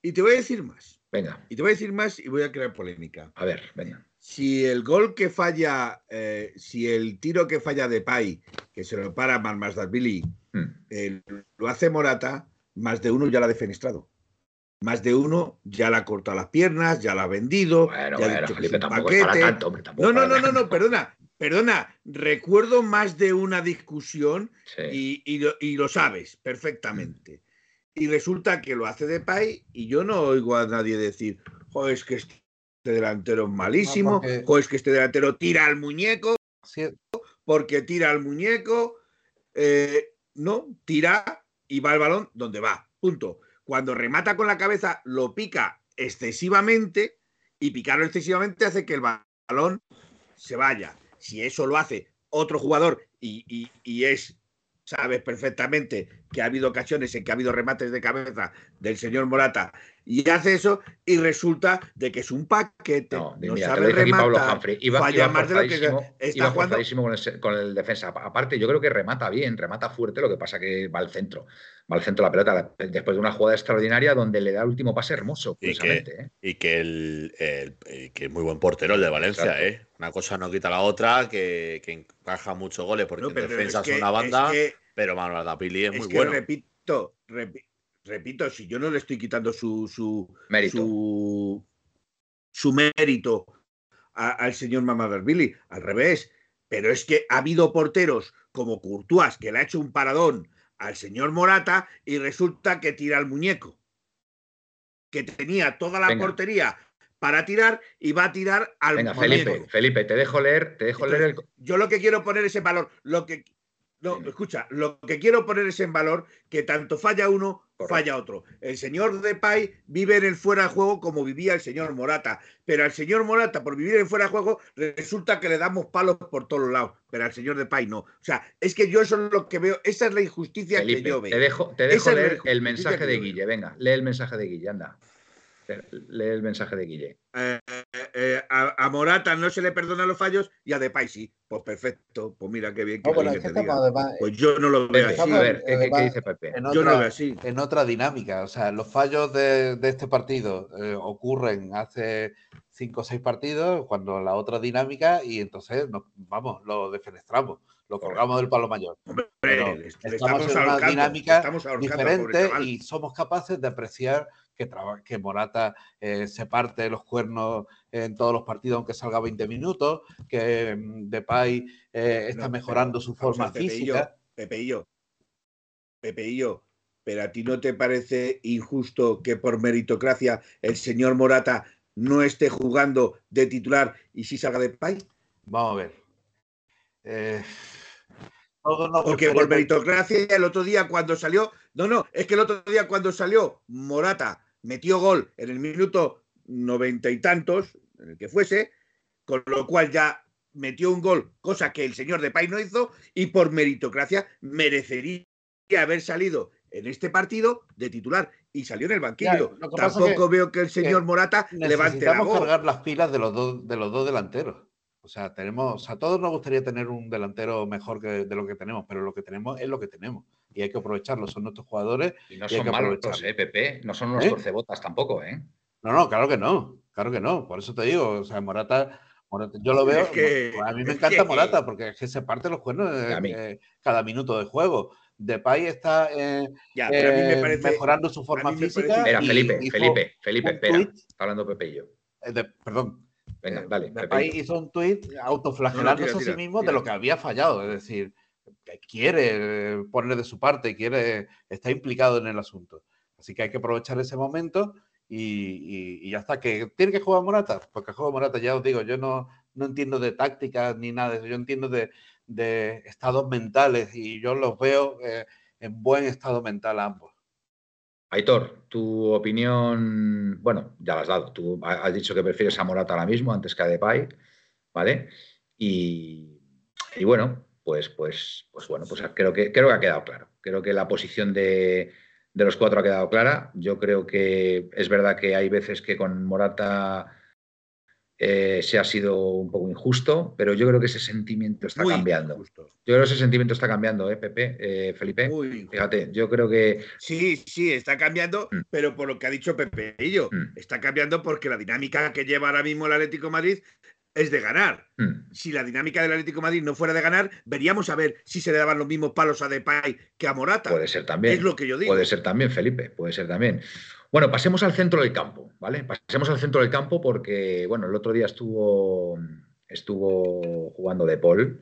y te voy a decir más. Venga. Y te voy a decir más y voy a crear polémica. A ver, venga. Si el gol que falla, eh, si el tiro que falla de Pai, que se lo para más Billy, hmm. eh, lo hace Morata, más de uno ya la ha defenestrado. Más de uno ya la ha cortado las piernas, ya la ha vendido. Bueno, ya bueno, Felipe, tampoco es para tanto, hombre, no, no, no, no, no, perdona. Perdona, recuerdo más de una discusión y, lo, sabes perfectamente. Y resulta que lo hace de Pay y yo no oigo a nadie decir, joder, es que este delantero es malísimo, o es que este delantero tira al muñeco, porque tira al muñeco. Eh, no, tira y va el balón donde va. Punto. Cuando remata con la cabeza, lo pica excesivamente y picarlo excesivamente hace que el balón se vaya. Si eso lo hace otro jugador y, es sabes perfectamente que ha habido ocasiones en que ha habido remates de cabeza del señor Morata y hace eso y resulta de que es un paquete, no, no sabe rematar, Iba, falla más de lo que está jugando. Con el, con el, defensa. Aparte, yo creo que remata bien, remata fuerte, lo que pasa que va al centro va al centro la pelota después de una jugada extraordinaria donde le da el último pase hermoso. Y que, ¿eh? y que, el, que es muy buen portero el de Valencia, ¿eh? Una cosa no quita la otra, que, que encaja muchos goles porque en defensa es una banda, pero Manuel Dapili es, muy bueno. Repito, repito, si yo no le estoy quitando su, su Mérito. su, su mérito a- al señor Mamadarbili, al revés. Pero es que ha habido porteros como Courtois que le ha hecho un paradón al señor Morata y resulta que tira al muñeco. Que tenía toda la Venga. portería para tirar y va a tirar al Venga, muñeco. Felipe, Felipe, te dejo leer, te dejo leer el. Yo lo que quiero poner es en valor, lo que no, escucha, lo que quiero poner es en valor que tanto falla uno, Correcto. falla otro. El señor Depay vive en el fuera de juego como vivía el señor Morata, pero al señor Morata por vivir en fuera de juego resulta que le damos palos por todos lados, pero al señor Depay no. O sea, es que yo eso es lo que veo, esa es la injusticia que yo veo. te dejo, te dejo leer el mensaje de. Guille. Venga, lee el mensaje de Guille, anda. Lee el mensaje de Guille. Eh, eh, a, a Morata no se le perdonan los fallos y a Depay sí. Pues perfecto, pues mira qué bien que No, bueno, que te diga. estamos además Pues yo no lo veo así. a ver, ¿qué, qué- qué además, dice Pepe? En Yo no lo otra, veo así. en otra dinámica. O sea, los fallos de, de este partido eh, ocurren hace cinco o seis partidos, cuando la otra dinámica, y entonces nos, vamos, lo defenestramos, lo colgamos del palo mayor. Hombre, Pero le- le estamos en una dinámica estamos diferente y somos capaces de apreciar que, traba- que Morata eh, se parte los cuernos en todos los partidos aunque salga 20 minutos, que mm, Depay eh, está No, mejorando pero su forma ver, física. Pepeillo, Pepeillo, pero a ti no te parece injusto que por meritocracia el señor Morata no esté jugando de titular y si salga de pay? Vamos a ver. Eh, Porque por meritocracia el otro día cuando salió, no, no, es que el otro día cuando salió Morata metió gol en el minuto noventa y tantos, en el que fuese, con lo cual ya metió un gol, cosa que el señor Depay no hizo, y por meritocracia merecería haber salido en este partido de titular y salió en el banquillo. Tampoco que- veo que el señor Morata levante la voz. cargar las pilas de los dos de los dos delanteros. O sea, tenemos, a todos nos gustaría tener un delantero mejor que de lo que tenemos, pero lo que tenemos es lo que tenemos y hay que aprovecharlo. Son nuestros jugadores. Y no y hay son que malos, eh, Pepe. No son unos ¿Eh? torcebotas tampoco, ¿eh? No, no, claro que no, claro que no. Por eso te digo, o sea, Morata, Morata- yo lo veo. Es que- a mí me encanta que- Morata porque es que se parte los cuernos eh, eh, cada minuto de juego. Depay está eh, Ya, pero a mí me eh, parece. mejorando su forma mí me física. Espera, Felipe, Felipe, Felipe, espera. Está hablando Pepe y yo. eh, de- perdón, Venga, Eh, dale, Depay Pepe. hizo un tuit autoflagelándose tira, a sí mismo tira. de lo que había fallado. Es decir, que quiere poner de su parte, quiere, está implicado en el asunto. Así que hay que aprovechar ese momento y, y- y ya está. ¿Que tiene que jugar Morata? Porque juega Morata, ya os digo, yo no, no entiendo de tácticas ni nada de eso. Yo entiendo de, estados mentales y yo los veo eh, en buen estado mental ambos. Aitor, tu opinión, bueno, ya la has dado. Tú ha- has dicho que prefieres a Morata ahora mismo antes que a Depay, ¿vale? Y, y bueno, pues, pues, pues bueno, pues creo que, creo que ha quedado claro. Creo que la posición de, de los cuatro ha quedado clara. Yo creo que es verdad que hay veces que con Morata eh, se ha sido un poco injusto, pero yo creo que ese sentimiento está Muy cambiando. Yo creo que ese sentimiento está cambiando, ¿eh, Pepe? Eh, Felipe. Muy. Fíjate, yo creo que Sí, sí, está cambiando, Mm. pero por lo que ha dicho Pepe y yo, Mm. está cambiando porque la dinámica que lleva ahora mismo el Atlético de Madrid es de ganar. mm, Si la dinámica del Atlético de Madrid no fuera de ganar, veríamos a ver si se le daban los mismos palos a Depay que a Morata. puede ser también. Es lo que yo digo. Puede ser también, Felipe, puede ser también. Bueno, pasemos al centro del campo, ¿vale? Pasemos al centro del campo porque, bueno, el otro día estuvo, estuvo jugando De Paul.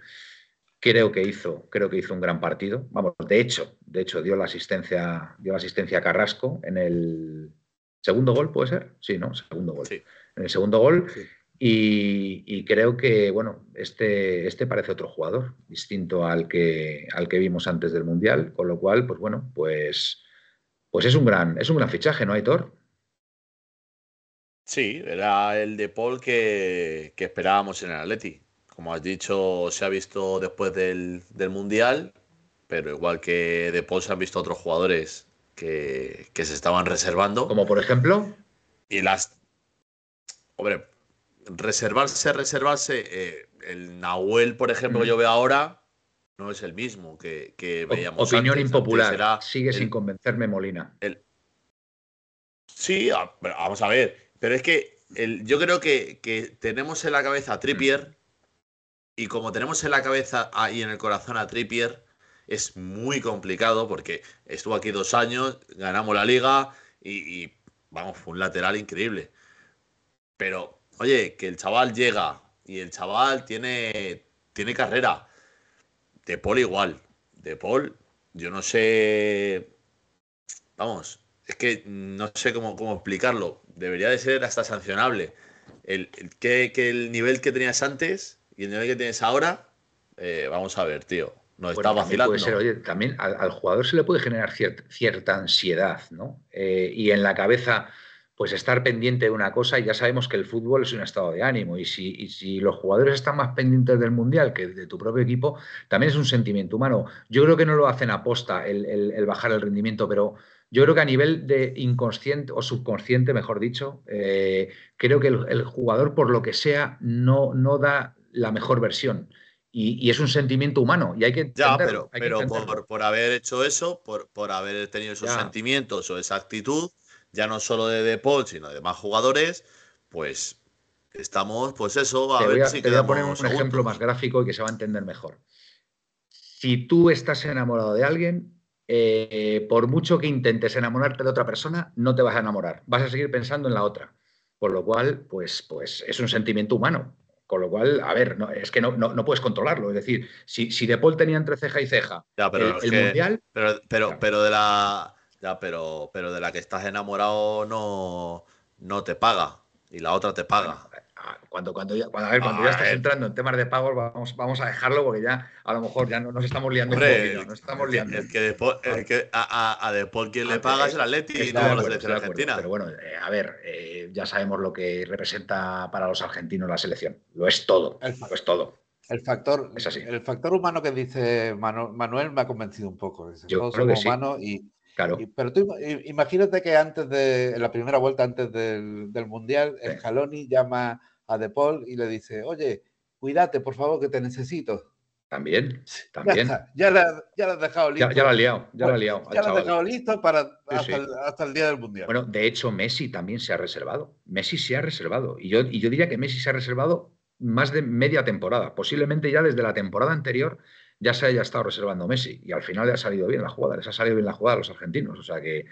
Creo que hizo, creo que hizo un gran partido. Vamos, de hecho, de hecho, dio la asistencia, dio la asistencia a Carrasco en el segundo gol, ¿puede ser? Sí, ¿no? Segundo gol. Sí. En el segundo gol. Sí. Y, y creo que, bueno, este, este parece otro jugador, distinto al que, al que vimos antes del Mundial, con lo cual, pues bueno, pues, pues es un gran, es un gran fichaje, ¿no, Aitor? Sí, era el de Paul que, que esperábamos en el Atleti. Como has dicho, se ha visto después del, del Mundial, pero igual que de Paul se han visto otros jugadores que, que se estaban reservando. Como por ejemplo, Y las. Hombre, reservarse, reservarse. eh, el Nahuel, por ejemplo, Mm. que yo veo ahora, no es el mismo que, que veíamos. opinión antes. impopular, Antes sigue el- sin convencerme Molina. el- Sí, a- pero vamos a ver. Pero es que el- yo creo que, que tenemos en la cabeza a Trippier. Y como tenemos en la cabeza a- y en el corazón a Trippier, es muy complicado porque estuvo aquí dos años, ganamos la liga y, y vamos, fue un lateral increíble. Pero, oye, que el chaval llega y el chaval tiene, tiene carrera. De Paul igual. De Paul, yo no sé. Vamos, es que no sé cómo, cómo explicarlo. Debería de ser hasta sancionable. El, el que, que el nivel que tenías antes y el nivel que tienes ahora, eh, vamos a ver, tío. Bueno, está vacilando. puede ser, oye, también al, al jugador se le puede generar cier- cierta ansiedad, ¿no? Eh, y en la cabeza, pues estar pendiente de una cosa, y ya sabemos que el fútbol es un estado de ánimo, y si, y si los jugadores están más pendientes del mundial que de tu propio equipo, también es un sentimiento humano. Yo creo que no lo hacen aposta el, el- el bajar el rendimiento, pero yo creo que a nivel de inconsciente o subconsciente, mejor dicho, eh, creo que el, el jugador, por lo que sea, no, no da la mejor versión. Y, y es un sentimiento humano y hay que Ya, pero, hay que pero entenderlo. por, por haber hecho eso, por, por haber tenido esos Ya. sentimientos o esa actitud, ya no solo de De Paul, sino de más jugadores, pues estamos, pues eso, a Te voy ver a, si te voy a poner un ejemplo más gráfico y que se va a entender mejor. Si tú estás enamorado de alguien, eh, por mucho que intentes enamorarte de otra persona, no te vas a enamorar. Vas a seguir pensando en la otra. Por lo cual, pues, pues es un sentimiento humano. Con lo cual, a ver, no, es que no, no, no puedes controlarlo. Es decir, si, si De Paul tenía entre ceja y ceja Ya, pero el, es el que- Mundial, Pero, pero, Claro. pero de la. Ya, pero, pero de la que estás enamorado no, no te paga. Y la otra te paga. Ah, Cuando, cuando, ya, cuando, a ver, cuando ya estás ver. entrando en temas de pagos, vamos, vamos a dejarlo porque ya a lo mejor ya no, nos estamos liando un Hombre, nos estamos el, liando. que- el que De Paul- el que a, a, a quien Ah, le paga eh, es el Atleti y no la selección argentina. Pero bueno, eh, a ver, eh, ya sabemos lo que representa para los argentinos la selección. Lo es todo, El- lo es todo. El factor, Es así. el factor humano que dice Manu- Manuel me ha convencido un poco. Dice, Yo todos creo que somos sí. humanos y, Claro, y- pero tú imagínate que antes de en la primera vuelta, antes del, del Mundial, Sí. Scaloni llama a De Paul y le dice, oye, cuídate, por favor, que te necesito. también, también. ya la, ya la has dejado listo. Ya, ya lo ha liado, ya liado lo has dejado listo para Sí, hasta, sí. El, hasta el día del Mundial. Bueno, de hecho, Messi también se ha reservado. Messi se ha reservado. Y yo, y yo diría que Messi se ha reservado más de media temporada. Posiblemente ya desde la temporada anterior ya se haya estado reservando Messi. Y al final le ha salido bien la jugada, les ha salido bien la jugada a los argentinos. O sea que,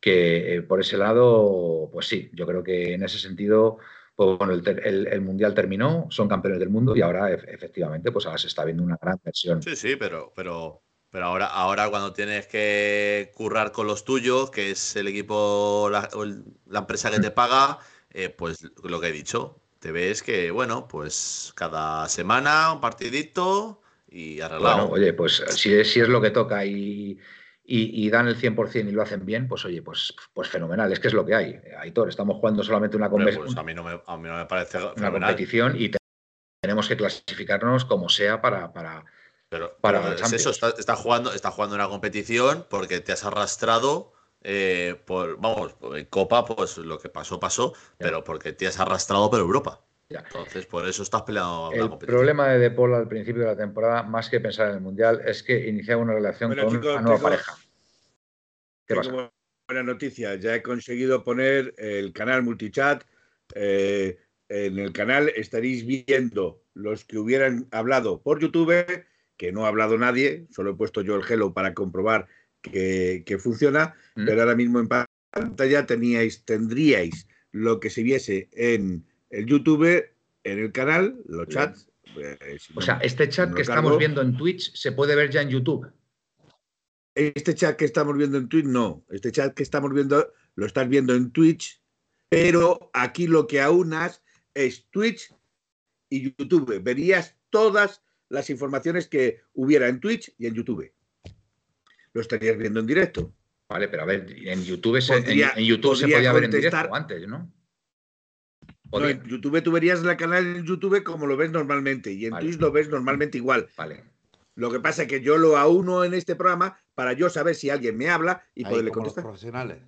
que eh, por ese lado, pues sí, yo creo que en ese sentido, pues bueno, el, el- el Mundial terminó, son campeones del mundo y ahora ef- efectivamente, pues ahora se está viendo una gran versión. Sí, sí, pero, pero, pero ahora, ahora cuando tienes que currar con los tuyos, que es el equipo, la, la empresa que te paga, eh, pues lo que he dicho, te ves que, bueno, pues cada semana un partidito y arreglado. Bueno, oye, pues si es, si es lo que toca y, y- y dan el 100% y lo hacen bien, pues oye, pues, pues fenomenal, es que es lo que hay. Aitor, estamos jugando solamente una, conve- pues a mí no me, a mí no me parece una fenomenal. competición y te- tenemos que clasificarnos como sea para... para Pero, para pero la es eso, está, está jugando, está jugando una competición porque te has arrastrado eh, por, vamos, en Copa, pues lo que pasó, pasó, pero porque te has arrastrado por Europa. Ya. Entonces, por eso estás peleando la el competición. problema de De Paul al principio de la temporada, más que pensar en el Mundial, es que iniciaba una relación Bueno, con chicos, una nueva tengo- pareja. ¿Qué Tengo pasa? Buena noticia, ya he conseguido poner el canal multichat. eh, en el canal estaréis viendo los que hubieran hablado por YouTube, que no ha hablado nadie, solo he puesto yo el hello para comprobar que, que funciona, Mm. pero ahora mismo en pantalla teníais, tendríais lo que se viese en el YouTube, en el canal, los chats. eh, si O no- sea, este chat no que estamos viendo en Twitch se puede ver ya en YouTube. Este chat que estamos viendo en Twitch, no. Este chat que estamos viendo, lo estás viendo en Twitch, pero aquí lo que aunas es Twitch y YouTube. Verías todas las informaciones que hubiera en Twitch y en YouTube. Lo estarías viendo en directo. Vale, pero a ver, en YouTube se, en- Podría- en, YouTube se podría podía ver en directo antes, ¿no? No, en YouTube tú verías la canal en YouTube como lo ves normalmente y en Vale. Twitch lo ves normalmente igual. Vale. Lo que pasa es que yo lo auno en este programa para yo saber si alguien me habla y Ahí, poderle como los contestar. profesionales.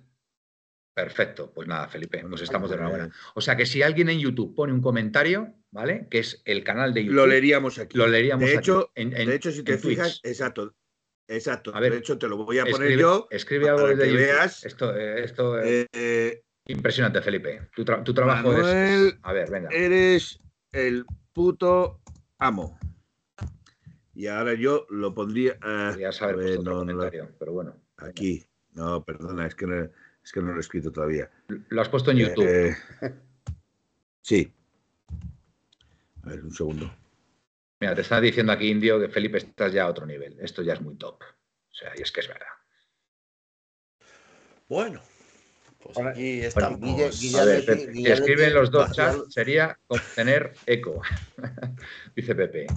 Perfecto, pues nada, Felipe, nos estamos de enhorabuena. O sea que si alguien en YouTube pone un comentario, ¿vale? Que es el canal de YouTube, Lo leeríamos aquí. lo leeríamos De aquí, hecho, en, en- de hecho, si te fijas, Twitch. exacto, exacto. A ver, de hecho, te lo voy a poner Escribe, yo. escribe algo para desde que YouTube. veas. Esto, eh, esto es eh, eh, impresionante, Felipe. Tu, tra- tu trabajo es- A ver, venga. eres el puto amo. y ahora yo lo pondría. Uh, ya saber no, comentario, pero bueno. Aquí. No, perdona, es que no, es que no lo he escrito todavía. Lo has puesto en eh, YouTube. Eh, sí. A ver, un segundo. Mira, te está diciendo aquí, Indio, que Felipe estás ya a otro nivel. Esto ya es muy top. O sea, y es que es verdad. Bueno, pues aquí estamos. si escriben los dos chats, sería tener eco, dice Pepe.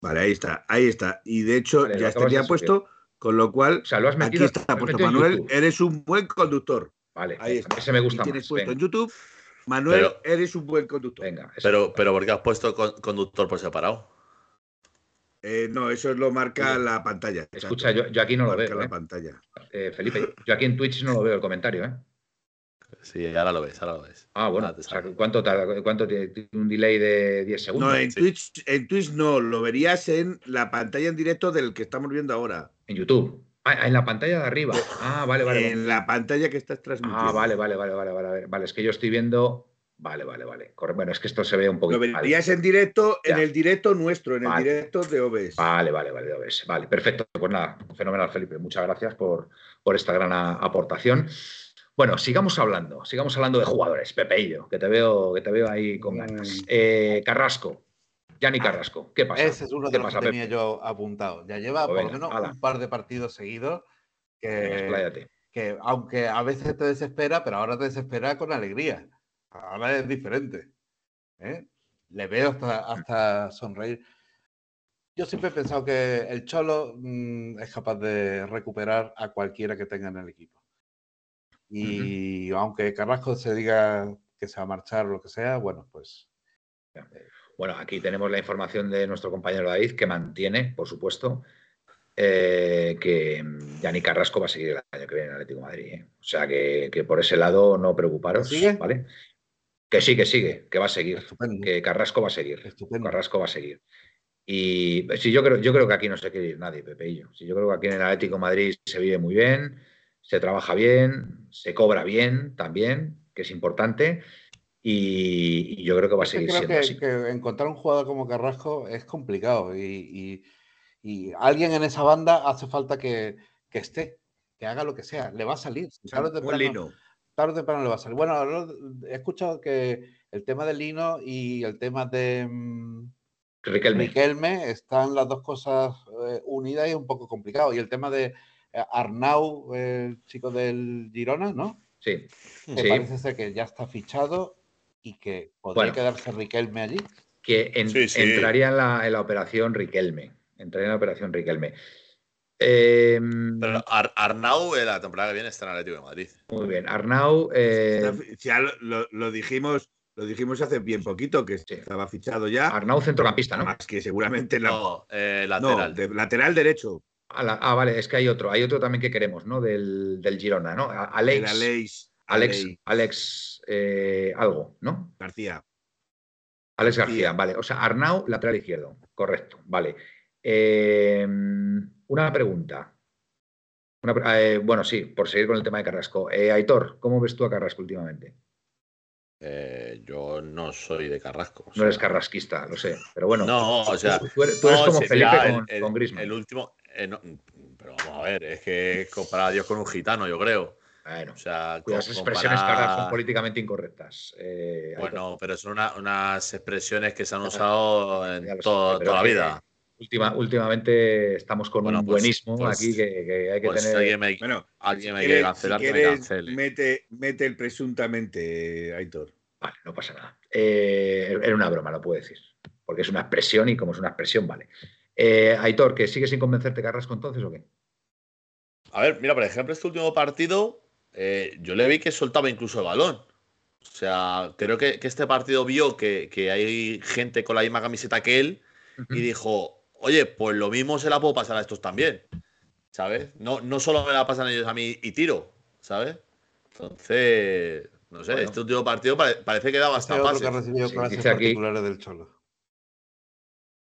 Vale, ahí está, ahí está. Y de hecho, ya estaría puesto, con lo cual, o sea, lo has metido, aquí está puesto. Manuel, eres un buen conductor. Vale, ahí está. ese me gusta y tienes puesto en YouTube. Manuel, eres un buen conductor. Venga, pero, pero ¿por qué has puesto conductor por separado? Eh, no, eso lo marca la pantalla. Escucha, yo, yo, aquí no lo veo. La ¿eh? pantalla. Eh, Felipe, yo aquí en Twitch no lo veo el comentario, ¿eh? Sí, ahora lo ves, ahora lo ves. Ah, bueno. ¿Cuánto, ¿Cuánto tiene un delay de 10 segundos? No, en, Twitch, en Twitch no, lo verías en la pantalla en directo del que estamos viendo ahora. En YouTube. Ah, en la pantalla de arriba. Ah, vale, vale. En la pantalla que estás transmitiendo. Ah, vale, vale, vale, vale, vale. Vale, es que yo estoy viendo. Vale, vale, vale. Bueno, es que esto se ve un poquito. Lo verías en directo, en el directo nuestro, en el directo de OBS. Vale, vade, vale, de OBS. Vale, perfecto. Pues nada, fenomenal, Felipe. Muchas gracias por, por esta gran aportación. Bueno, sigamos hablando, sigamos hablando de jugadores, Pepeillo, que te veo, que te veo ahí con ganas. Eh, Carrasco, Yanni Carrasco, ¿qué pasa? Ese es uno de los que tenía yo apuntado. Ya lleva pues por lo menos un par de partidos seguidos que, que, aunque a veces te desespera, pero ahora te desespera con alegría. Ahora es diferente. ¿eh? Le veo hasta, hasta sonreír. Yo siempre he pensado que el Cholo mm, es capaz de recuperar a cualquiera que tenga en el equipo. Y aunque Carrasco se diga que se va a marchar o lo que sea, bueno, pues. Bueno, aquí tenemos la información de nuestro compañero David, que mantiene, por supuesto, eh, que Yanni Carrasco va a seguir el año que viene en Atlético de Madrid. ¿eh? O sea que, por ese lado no preocuparos, ¿Sigue? ¿vale? Que sí, que sigue, que va a seguir. Que Carrasco va a seguir. Carrasco va a seguir. Y sí, yo creo, yo creo que aquí no se quiere ir nadie, Pepe y yo. Sí, yo creo que aquí en el Atlético de Madrid se vive muy bien se trabaja bien, se cobra bien también, que es importante. Y, yo creo que va a seguir siendo así. que encontrar un jugador como Carrasco es complicado y, alguien en esa banda hace falta que, esté, que haga lo que sea, le va a salir. Tarde o temprano, tarde o temprano le va a salir. Bueno, he escuchado que el tema de Lino y el tema de mm, Riquelme, están las dos cosas eh, unidas y un poco complicado. Y el tema de Arnau, el chico del Girona, ¿no? Sí. Parece ser que ya está fichado y que podría quedarse Riquelme allí. Que entraría en la, operación Riquelme. Entraría en la operación Riquelme. Em, Pero Arnau la temporada que viene está en Atlético de Madrid. Muy bien. Arnau. Eh, ya lo, dijimos. Lo dijimos hace bien poquito que estaba fichado ya. Arnau centrocampista, ¿no? Más que seguramente no. Eh, lateral. lateral derecho. Ah, vale, es que hay otro, hay otro también que queremos, ¿no? Del, Girona, ¿no? Alex. Alex, Alex, eh, algo, ¿no? García. Alex García, vale. O sea, Arnau, lateral izquierdo. Correcto, vale. Em, una pregunta. Eh, bueno, sí, por seguir con el tema de Carrasco. Eh, Aitor, ¿cómo ves tú a Carrasco últimamente? yo no soy de Carrasco. No eres carrasquista, lo sé. Pero bueno, no, o sea, tú, eres, como Felipe con, Griezmann. El último, eh, pero vamos a ver, es que comparar a Dios con un gitano, yo creo. Bueno, o sea, las expresiones que ahora son políticamente incorrectas. Eh, bueno, pero son unas expresiones que se han usado en toda la vida. últimamente estamos con un pues, buenismo pues, aquí que, hay que pues tener. Alguien me, bueno, alguien me quiere cancelar, si me cancele. Mete, mete el presuntamente, Aitor. Vale, no pasa nada. Eh, era una broma, lo puedo decir. Porque es una expresión y como es una expresión, vale. Eh, Aitor, ¿que sigue sin convencerte Carrasco entonces o qué? A ver, mira, por ejemplo, este último partido, eh, yo le vi que soltaba incluso el balón. O sea, creo que, este partido vio que, hay gente con la misma camiseta que él y dijo, oye, pues lo mismo se la puedo pasar a estos también. ¿Sabes? No, no solo me la pasan ellos a mí y tiro, ¿sabes? Entonces, no sé, este último partido parece que da este bastante pase. dice aquí, del Cholo.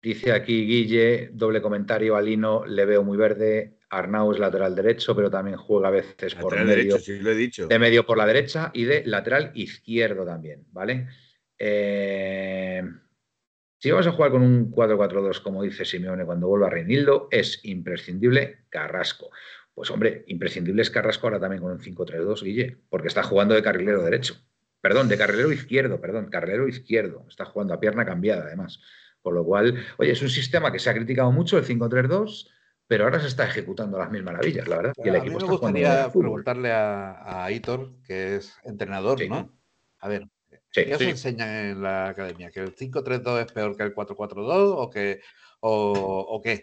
Dice aquí Guille, doble comentario, Alino, le veo muy verde. Arnau es lateral derecho, pero también juega a veces por medio. lo he dicho. De medio por la derecha y de lateral izquierdo también, ¿vale? Eh, Si vamos a jugar con un 4-4-2, como dice Simeone cuando vuelva a Reinildo, es imprescindible Carrasco. Pues hombre, imprescindible es Carrasco ahora también con un 5-3-2, Guille, porque está jugando de carrilero derecho. Perdón, de carrilero izquierdo, perdón, carrilero izquierdo. Está jugando a pierna cambiada, además. Con lo cual, oye, es un sistema que se ha criticado mucho, el 5-3-2, pero ahora se está ejecutando las mil maravillas, la verdad. a mí me gustaría preguntarle a, a que es entrenador, ¿no? A ver, ¿qué os enseñan en la academia? ¿Que el 5-3-2 es peor que el 4-4-2 o, que, o, qué?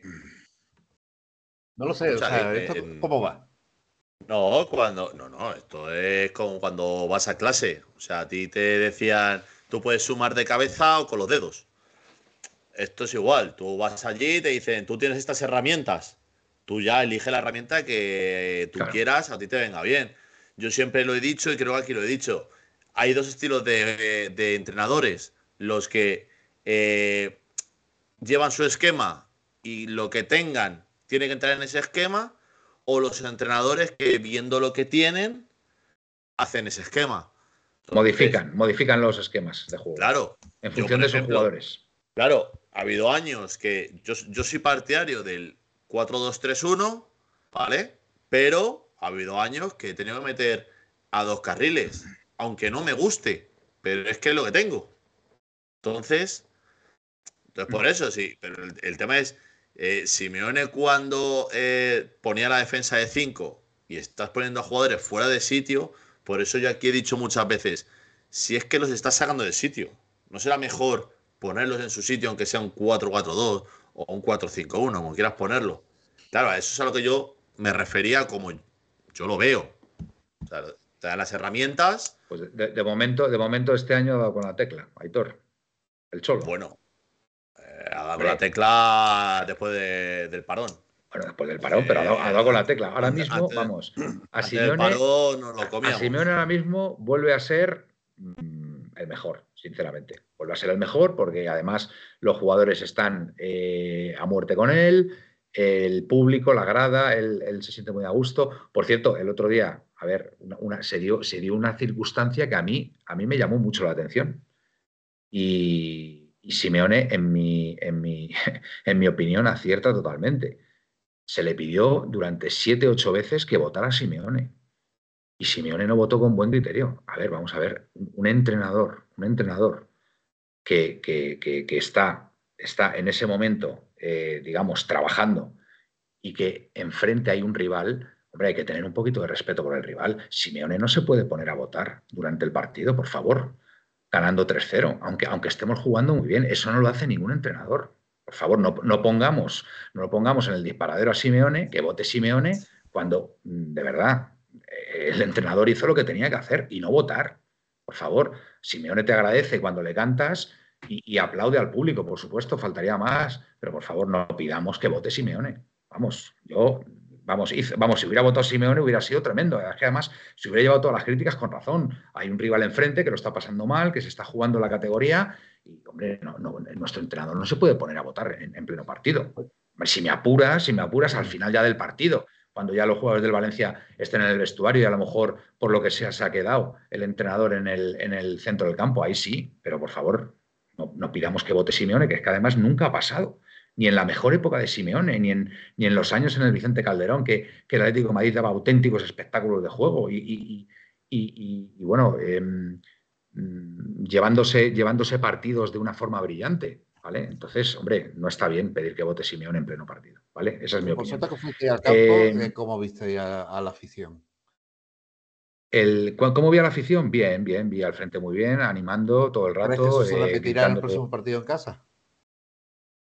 No lo sé, o sea, ¿esto ¿cómo va? No, cuando. No, no, esto es como cuando vas a clase. O sea, a ti te decían, tú puedes sumar de cabeza o con los dedos. Esto es igual. Tú vas allí y te dicen, tú tienes estas herramientas. Tú ya elige la herramienta que tú quieras, a ti te venga bien. Yo siempre lo he dicho y creo que aquí lo he dicho. Hay dos estilos de, entrenadores. Los que eh, llevan su esquema y lo que tengan tiene que entrar en ese esquema o los entrenadores que viendo lo que tienen hacen ese esquema. modifican, modifican los esquemas de juego. Claro. En función de sus jugadores. Claro, ha habido años que yo, soy partidario del 4-2-3-1, ¿vale? Pero ha habido años que he tenido que meter a dos carriles, aunque no me guste, pero es que es lo que tengo. Entonces, entonces por eso sí, pero el tema es, eh, Simeone cuando eh, ponía la defensa de 5 y estás poniendo a jugadores fuera de sitio, por eso yo aquí he dicho muchas veces, si es que los estás sacando de sitio, ¿no será mejor ponerlos en su sitio aunque sea un 4-4-2 o un 4-5-1, como quieras ponerlo? Claro, eso es a lo que yo me refería como yo lo veo. O sea, te dan las herramientas. Pues de, momento, de momento este año ha dado con la tecla, Aitor. El cholo. Bueno, ha dado con la tecla después del parón. Bueno, después del parón, pero ha dado, con la tecla. Ahora mismo, vamos, a Simeone, a Simeone ahora mismo vuelve a ser mm, el mejor, sinceramente. Vuelve a ser el mejor porque además los jugadores están eh, a muerte con él, el público, la grada, él, se siente muy a gusto. Por cierto, el otro día, a ver, una, se, dio, se dio una circunstancia que a mí, a mí me llamó mucho la atención. Y, Simeone, en mi, en mi, en mi opinión, acierta totalmente. Se le pidió durante siete, ocho veces que votara a Simeone. Y Simeone no votó con buen criterio. A ver, vamos a ver, un entrenador, un entrenador que, que, está, está en ese momento, eh, digamos, trabajando y que enfrente hay un rival, hombre, hay que tener un poquito de respeto por el rival. Simeone no se puede poner a votar durante el partido, por favor ganando 3-0, aunque, aunque estemos jugando muy bien. Eso no lo hace ningún entrenador. Por favor, no, no, pongamos, no lo pongamos en el disparadero a Simeone, que vote Simeone, cuando mm, de verdad el entrenador hizo lo que tenía que hacer y no votar. Por favor, Simeone te agradece cuando le cantas y, aplaude al público, por supuesto, faltaría más, pero por favor no pidamos que vote Simeone. Vamos, yo Vamos, vamos, si hubiera votado Simeone hubiera sido tremendo. Es que además se hubiera llevado todas las críticas con razón. Hay un rival enfrente que lo está pasando mal, que se está jugando la categoría y, hombre, nuestro entrenador no se puede poner a votar en, pleno partido. Si me apuras, si me apuras al final ya del partido, cuando ya los jugadores del Valencia estén en el vestuario y a lo mejor por lo que sea se ha quedado el entrenador en el, en el centro del campo, ahí sí, pero por favor, no, pidamos que vote Simeone, que es que además nunca ha pasado ni en la mejor época de Simeone, ni en, ni en los años en el Vicente Calderón, que, el Atlético Madrid daba auténticos espectáculos de juego y, bueno, em, mm, llevándose, llevándose partidos de una forma brillante. ¿Vale? Entonces, hombre, no está bien pedir que vote Simeone en pleno partido, ¿vale? Esa es mi opinión. Eh, ¿Cómo viste a, la afición? El, ¿Cómo vi a la afición? Bien, bien, vi al frente muy bien, animando todo el rato. ¿Crees que se repetirá en el próximo partido en casa?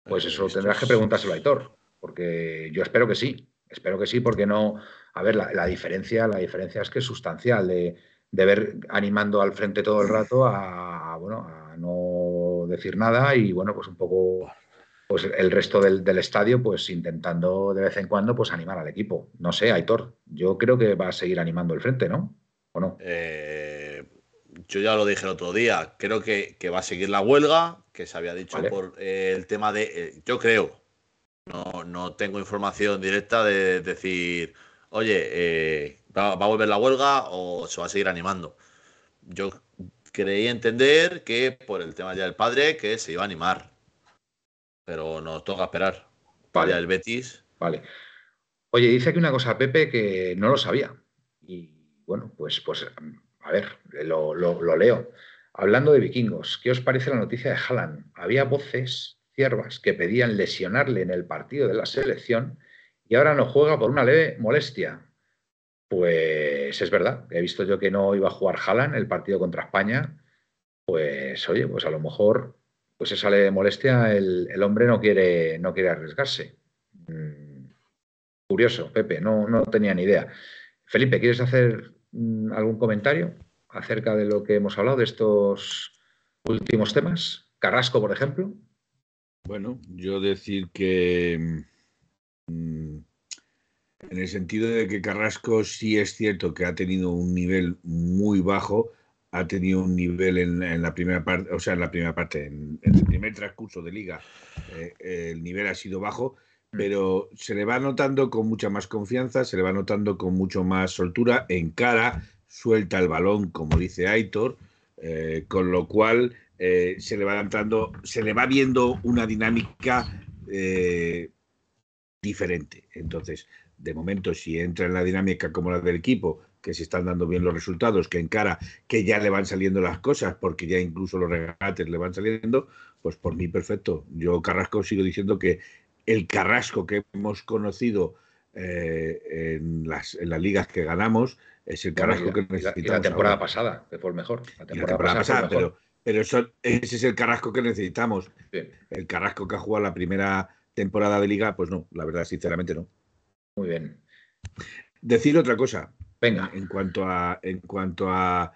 Pues eso tendrás que preguntárselo a Aitor, porque yo espero que sí, espero que sí, porque no, a ver, la, diferencia, la diferencia es que es sustancial de, ver animando al frente todo el rato a, bueno, a no decir nada y bueno, pues un poco pues el resto del, estadio pues intentando de vez en cuando pues animar al equipo. No sé, Aitor, yo creo que va a seguir animando el frente, ¿no? ¿O no? Eh, yo ya lo dije el otro día, creo que, va a seguir la huelga, que se había dicho por eh, el tema de, eh, yo creo, no, no, tengo información directa de decir, oye, eh, va, a volver la huelga o se va a seguir animando. Yo creí entender que por el tema ya del padre, que se iba a animar. pero nos toca esperar. Vale. Vaya el Betis. Vale. Oye, dice aquí una cosa, Pepe, que no lo sabía. Y bueno, pues, pues a ver, lo, lo- lo leo. Hablando de vikingos, ¿qué os parece la noticia de Haaland? Había voces ciervas que pedían lesionarle en el partido de la selección y ahora no juega por una leve molestia. Pues es verdad, he visto yo que no iba a jugar Haaland el partido contra España. Pues oye, pues a lo mejor pues esa leve molestia el, el hombre no quiere, no quiere arriesgarse. Mm, Curioso, Pepe, no, no tenía ni idea. Felipe, ¿quieres hacer mm, algún comentario acerca de lo que hemos hablado de estos últimos temas? Carrasco, por ejemplo. Bueno, yo decir que mm, en el sentido de que Carrasco sí es cierto que ha tenido un nivel muy bajo, ha tenido un nivel en, en la primera parte, o sea, en la primera parte, en, en el primer transcurso de liga, eh, eh, el nivel ha sido bajo, pero se le va notando con mucha más confianza, se le va notando con mucho más soltura, en cara, suelta el balón, como dice Aitor, eh, con lo cual se le va entrando, se le va viendo una dinámica diferente. Entonces, de momento, si entra en la dinámica como la del equipo, que se están dando bien los resultados, que encara que ya le van saliendo las cosas, porque ya incluso los regates le van saliendo, pues por mí perfecto. Yo Carrasco sigo diciendo que el Carrasco que hemos conocido eh, en, las, en las ligas que ganamos es el Carrasco que la, necesitamos. la temporada ahora. pasada, que fue el mejor. La Y la temporada, temporada pasada, pero, pero eso- ese es el Carrasco que necesitamos. Sí, El Carrasco que ha jugado la primera temporada de liga, pues no, la verdad, sinceramente no. Muy bien. Decir otra cosa, Venga, en cuanto a, en cuanto a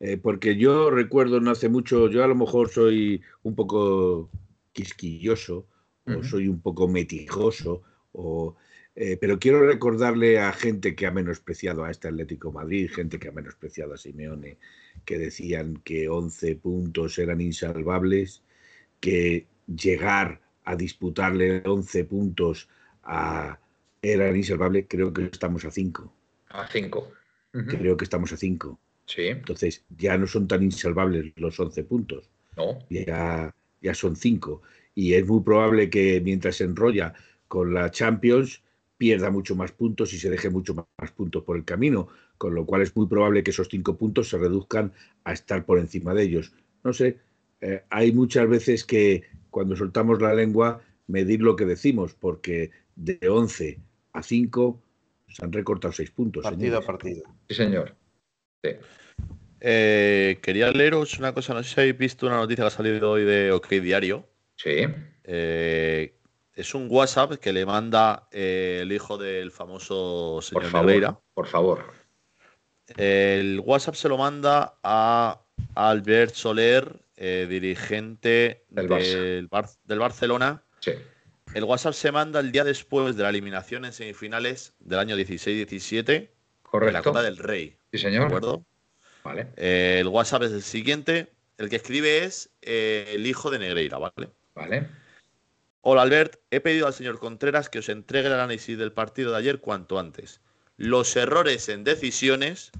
eh, porque yo recuerdo no hace mucho, yo a lo mejor soy un poco quisquilloso o soy un poco metijoso, o, eh, pero quiero recordarle a gente que ha menospreciado a este Atlético de Madrid, gente que ha menospreciado a Simeone, que decían que 11 puntos eran insalvables, que llegar a disputarle 11 puntos a, era insalvable, creo que estamos a 5. a cinco. Ujú. Creo que estamos a 5. Sí, Entonces ya no son tan insalvables los 11 puntos, no. ya, ya son 5. Y es muy probable que mientras se enrolla con la Champions pierda mucho más puntos y se deje mucho más puntos por el camino, con lo cual es muy probable que esos 5 puntos se reduzcan a estar por encima de ellos. No sé, eh, hay muchas veces que cuando soltamos la lengua medir lo que decimos, porque de 11 a 5 se han recortado 6 puntos. Partido a partido. Sí, señor. Sí. Eh, quería leeros una cosa, no sé si habéis visto una noticia que ha salido hoy de OK Diario. Sí. Eh, es un WhatsApp que le manda eh, el hijo del famoso Por señor favor. Negreira. Por favor. El WhatsApp se lo manda a Albert Soler, eh, dirigente Del del, Bar- del Barcelona. Sí. El WhatsApp se manda el día después de la eliminación en semifinales del año 16-17 de la Correcto. Copa del Rey. Sí, ¿De señor. acuerdo? Vale. Eh, el WhatsApp es el siguiente. El que escribe es eh, el hijo de Negreira, ¿vale? Vale. Hola Albert, he pedido al señor Contreras que os entregue el análisis del partido de ayer cuanto antes. Los errores en decisiones,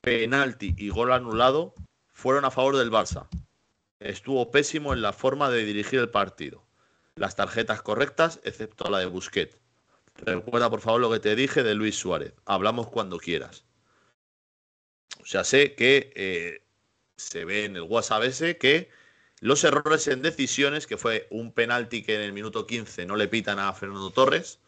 penalti y gol anulado fueron a favor del Barça. Estuvo pésimo en la forma de dirigir el partido. Las tarjetas correctas, excepto la de Busquets. Recuerda por favor lo que te dije de Luis Suárez. Hablamos cuando quieras. O sea, sé que eh, se ve en el WhatsApp ese que los errores en decisiones, que fue un penalti que en el minuto 15 no le pitan a Fernando Torres,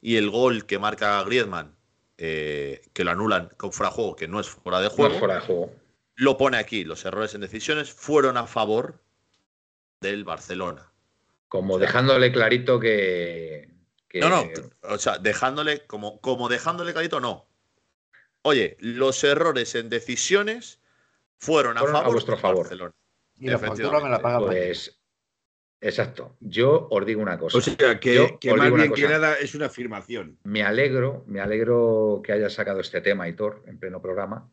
y el gol que marca Griezmann, eh, que lo anulan con fuera de juego, que no es fuera de No juego, es fuera de juego. lo pone aquí. Los errores en decisiones fueron a favor del Barcelona. Como dejándole clarito que. que- No, no, o sea, dejándole, como, como dejándole clarito, no. Oye, los errores en decisiones fueron a Fueron a favor vuestro del favor. Barcelona. Y la factura me la paga. Pues. Exacto. Yo os digo una cosa. O sea, que, más bien que nada es una afirmación. Me alegro, me alegro que hayas sacado este tema, Hitor, en pleno programa.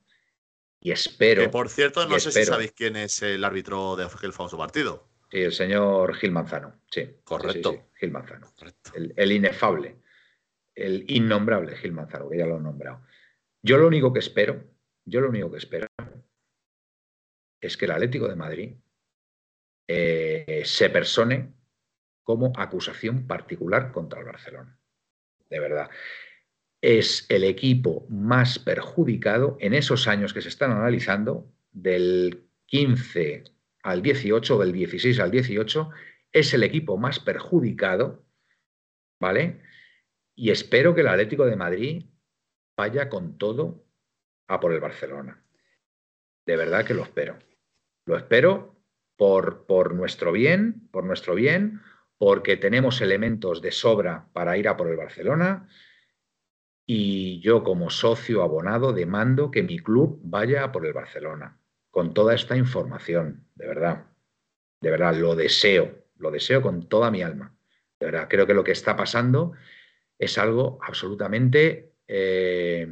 Y espero. que por cierto, no sé si sabéis quién es el árbitro de aquel famoso partido. Sí, el señor Gil Manzano. Sí. Correcto. sí, sí, Gil Manzano. Correcto. El, el inefable. El innombrable Gil Manzano, que ya lo he nombrado. Yo lo único que espero, yo lo único que espero es que el Atlético de Madrid eh, se persone como acusación particular contra el Barcelona. De verdad. Es el equipo más perjudicado en esos años que se están analizando, del 15 al 18, del 16 al 18, es el equipo más perjudicado, ¿vale? Y espero que el Atlético de Madrid vaya con todo a por el Barcelona. De verdad que lo espero. Lo espero por, por nuestro bien, por nuestro bien, porque tenemos elementos de sobra para ir a por el Barcelona. Y yo como socio abonado demando que mi club vaya a por el Barcelona, con toda esta información, de verdad. De verdad, lo deseo, lo deseo con toda mi alma. De verdad, creo que lo que está pasando es algo absolutamente, eh,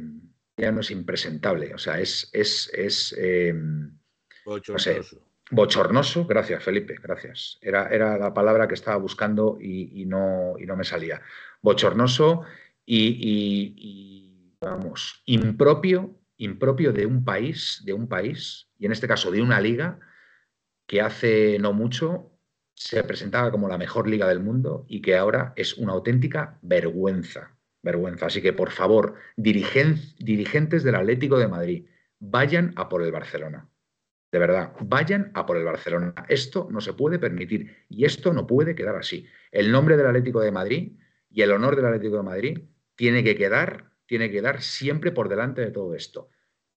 ya no es impresentable, o sea, es, es, es eh, bochornoso. bochornoso. Gracias, Felipe, gracias. Era, era la palabra que estaba buscando y, no, y no, me salía. Bochornoso y, y, vamos, impropio, impropio de un país, de un país, y en este caso de una liga, que hace no mucho se presentaba como la mejor liga del mundo y que ahora es una auténtica vergüenza. Vergüenza. Así que, por favor, dirigentes del Atlético de Madrid, vayan a por el Barcelona. De verdad, vayan a por el Barcelona. Esto no se puede permitir y esto no puede quedar así. El nombre del Atlético de Madrid y el honor del Atlético de Madrid tiene que quedar, tiene que quedar siempre por delante de todo esto.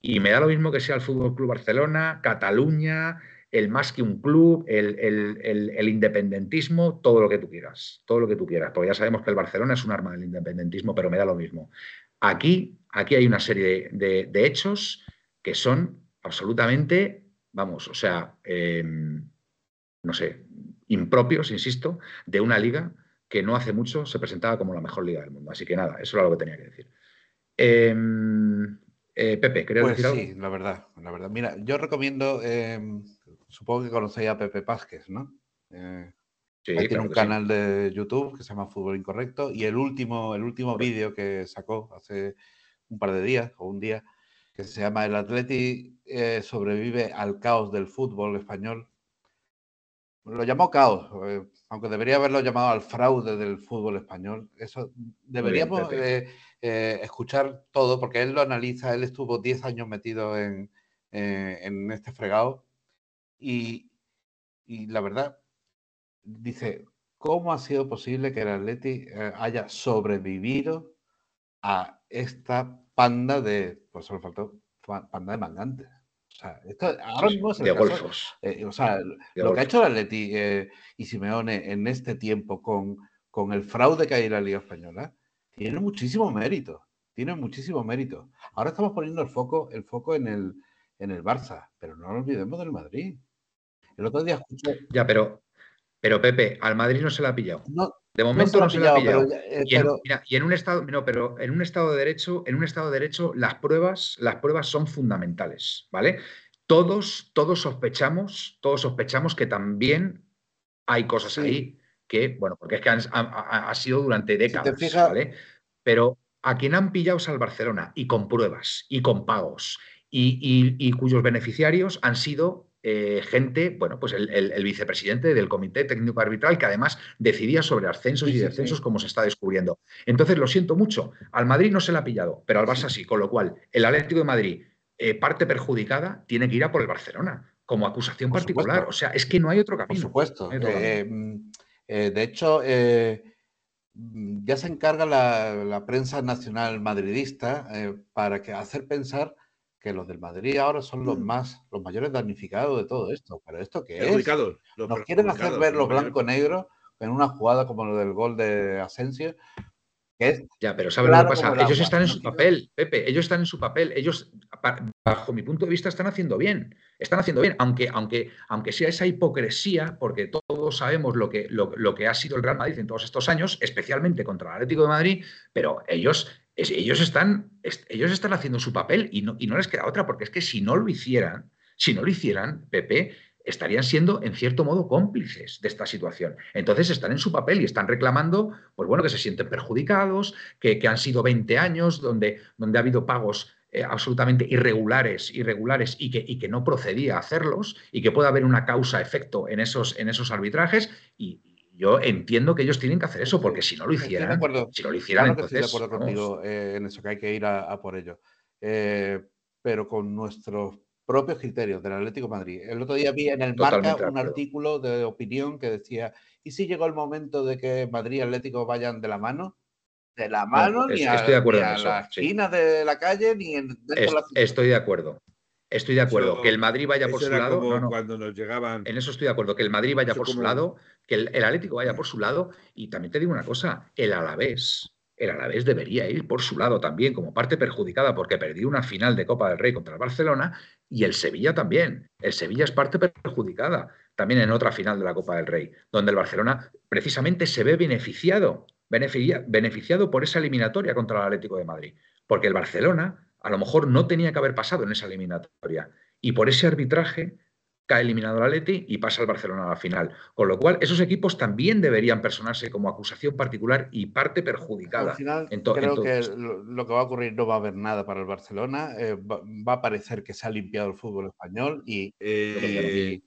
Y me da lo mismo que sea el Fútbol Club Barcelona, Cataluña, el más que un club, el, independentismo, todo lo que tú quieras, todo lo que tú quieras, porque ya sabemos que el Barcelona es un arma del independentismo, pero me da lo mismo. Aquí, aquí hay una serie de, hechos que son absolutamente, vamos, o sea, em, no sé, impropios, insisto, de una liga que no hace mucho se presentaba como la mejor liga del mundo. Así que nada, eso era lo que tenía que decir. Em, eh, Pepe, ¿querías pues decir algo? Sí, la verdad, la verdad. Mira, yo recomiendo em, supongo que conocéis a Pepe Pásquez, ¿no? Eh, tiene un canal de YouTube que se llama Fútbol Incorrecto y el último, el último vídeo que sacó hace un par de días o un día, que se llama El Atleti eh, sobrevive al caos del fútbol español. Lo llamó caos, eh, aunque debería haberlo llamado al fraude del fútbol español. Eso deberíamos escuchar todo porque él lo analiza, él estuvo 10 años metido en, en este fregado y, la verdad, dice, ¿cómo ha sido posible que el Atleti eh, haya sobrevivido a esta panda de, pues solo faltó, panda de mangantes? Sea, esto ahora mismo es el de golfos. Eh, o sea, lo que ha hecho el Atleti eh, y Simeone en este tiempo con, con el fraude que hay en la Liga Española, tiene muchísimo mérito. Tiene muchísimo mérito. Ahora estamos poniendo el foco, el foco en el, en el Barça, pero no nos olvidemos del Madrid. El otro día escuché. Ya, pero, pero Pepe, al Madrid no se la ha pillado. De momento no se, la ha pillado. Eh, y, en, un estado, no, pero en un estado de derecho, en un estado de derecho, las pruebas, las pruebas son fundamentales, ¿vale? Todos, todos sospechamos, todos sospechamos que también hay cosas ahí que, bueno, porque es que ha, sido durante décadas, ¿vale? Pero a quien han pillado es al Barcelona y con pruebas y con pagos y cuyos beneficiarios han sido eh, gente, bueno, pues el, vicepresidente del Comité Técnico Arbitral, que además decidía sobre ascensos y descensos, como se está descubriendo. Entonces, lo siento mucho, al Madrid no se le ha pillado, pero al Barça sí, con lo cual el Atlético de Madrid, eh, parte perjudicada, tiene que ir a por el Barcelona, como acusación particular. O sea, es que no hay otro camino. Por supuesto. Eh, mm, de hecho, ya se encarga la, prensa nacional madridista para que hacer pensar que los del Madrid ahora son los mm. más, los mayores damnificados de todo esto. Pero esto qué es? Nos quieren hacer ver los blanco-negro en una jugada como lo del gol de Asensio. Que es ya, pero ¿sabes lo que pasa? Ellos están en su papel, Pepe, ellos están en su papel. Ellos, bajo mi punto de vista, están haciendo bien. Están haciendo bien, aunque, aunque, aunque sea esa hipocresía, porque todos sabemos lo que, lo, lo que ha sido el Real Madrid en todos estos años, especialmente contra el Atlético de Madrid, pero ellos ellos, están, ellos están haciendo su papel y no, y no les queda otra, porque es que si no lo hicieran, si no lo hicieran, Pepe, estarían siendo en cierto modo cómplices de esta situación. Entonces están en su papel y están reclamando, pues bueno, que se sienten perjudicados, que, han sido 20 años donde, donde ha habido pagos eh, absolutamente irregulares, irregulares y que, y que no procedía a hacerlos y que puede haber una causa-efecto en esos, en esos arbitrajes y, Yo entiendo que ellos tienen que hacer eso, porque si no lo hicieran, si no lo hicieran, claro estoy de acuerdo contigo eh, en eso, que hay que ir a, por ello. Eh, pero con nuestros propios criterios del Atlético de Madrid. El otro día vi en el Marca un artículo de opinión que decía, ¿y si llegó el momento de que Madrid y Atlético vayan de la mano? De la mano, ni, a, estoy de acuerdo la esquina de la calle, ni en... estoy de acuerdo. Estoy de acuerdo. que el Madrid vaya por su lado. Cuando nos llegaban. En eso estoy de acuerdo. Que el Madrid vaya por su lado, que el, Atlético vaya por su lado. Y también te digo una cosa: el Alavés. El Alavés debería ir por su lado también, como parte perjudicada, porque perdió una final de Copa del Rey contra el Barcelona. Y el Sevilla también. El Sevilla es parte perjudicada también en otra final de la Copa del Rey, donde el Barcelona precisamente se ve beneficiado, beneficiado por esa eliminatoria contra el Atlético de Madrid. Porque el Barcelona a lo mejor no tenía que haber pasado en esa eliminatoria. Y por ese arbitraje cae eliminado el Atleti y pasa el Barcelona a la final. Con lo cual, esos equipos también deberían personarse como acusación particular y parte perjudicada. Al final, creo que lo que va a ocurrir no va a haber nada para el Barcelona. Eh, va, a parecer que se ha limpiado el fútbol español y... Eh,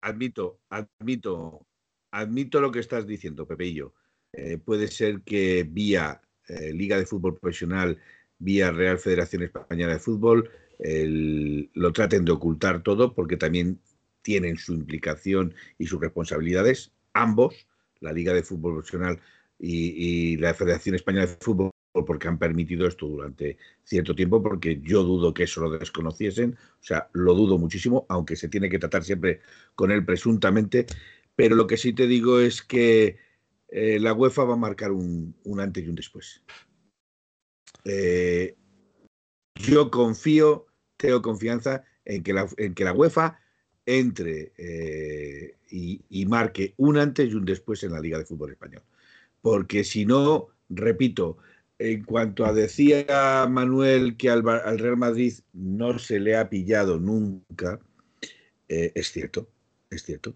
admito, admito, admito lo que estás diciendo, Pepeillo. Eh, puede ser que vía Liga de Fútbol Profesional vía Real Federación Española de Fútbol, lo traten de ocultar todo porque también tienen su implicación y sus responsabilidades, ambos, la Liga de Fútbol Profesional y, la Federación Española de Fútbol, porque han permitido esto durante cierto tiempo, porque yo dudo que eso lo desconociesen, o sea, lo dudo muchísimo, aunque se tiene que tratar siempre con él presuntamente, pero lo que sí te digo es que eh, la UEFA va a marcar un antes y un después. Eh, yo confío, tengo confianza en que la, en que la UEFA entre eh, y, marque un antes y un después en la Liga de Fútbol Español. Porque si no, repito, en cuanto a decía Manuel que al, Real Madrid no se le ha pillado nunca, eh, es cierto, es cierto.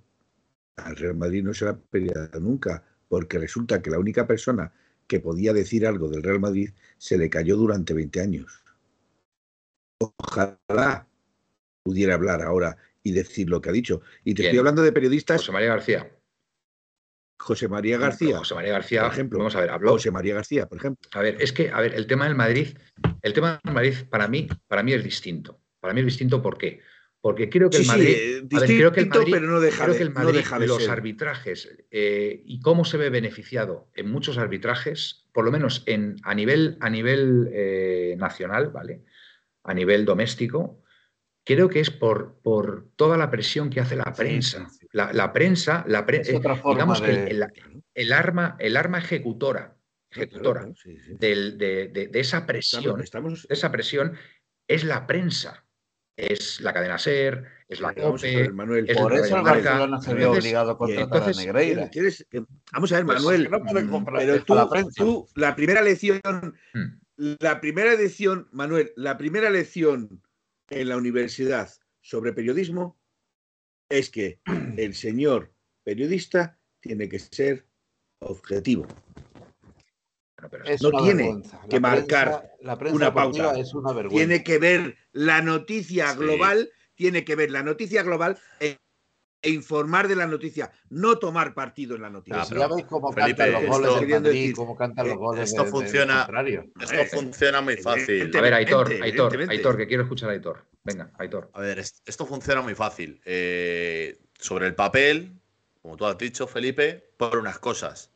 Al Real Madrid no se le ha pillado nunca, porque resulta que la única persona que podía decir algo del Real Madrid se le cayó durante 20 años. Ojalá pudiera hablar ahora y decir lo que ha dicho. Y te estoy hablando de periodistas. José María García. José María García. José María García, por ejemplo. Vamos a ver, habló. José María García, por ejemplo. A ver, es que, a ver, el tema del Madrid, el tema del Madrid para mí, para mí es distinto. Para mí es distinto ¿por qué? Porque creo que el Madrid. creo que el Madrid, pero no deja, de, los arbitrajes eh, y cómo se ve beneficiado en muchos arbitrajes, por lo menos en, a nivel, a nivel eh, nacional, ¿vale? A nivel doméstico, creo que es por, por toda la presión que hace la prensa. La, prensa, la eh, digamos el, arma, el arma ejecutora, ejecutora de, esa presión, esa presión es la prensa es la cadena SER, es la COPE. Manuel, por eso el Barcelona se ve obligado a contratar a Negreira. vamos a ver, Manuel, pero tú, la, primera lección, hmm. La primera lección, Manuel, la primera lección en la universidad sobre periodismo es que el señor periodista tiene que ser objetivo. No tiene que marcar una pauta. tiene que ver la noticia global, tiene que ver la noticia global e, informar de la noticia, no tomar partido en la noticia. ya veis cómo cantan los goles cómo cantan los goles esto funciona, esto funciona muy fácil. A ver, Aitor, Aitor, Aitor, que quiero escuchar a Aitor. Venga, Aitor. A ver, esto funciona muy fácil. Eh, sobre el papel, como tú has dicho, Felipe, por unas cosas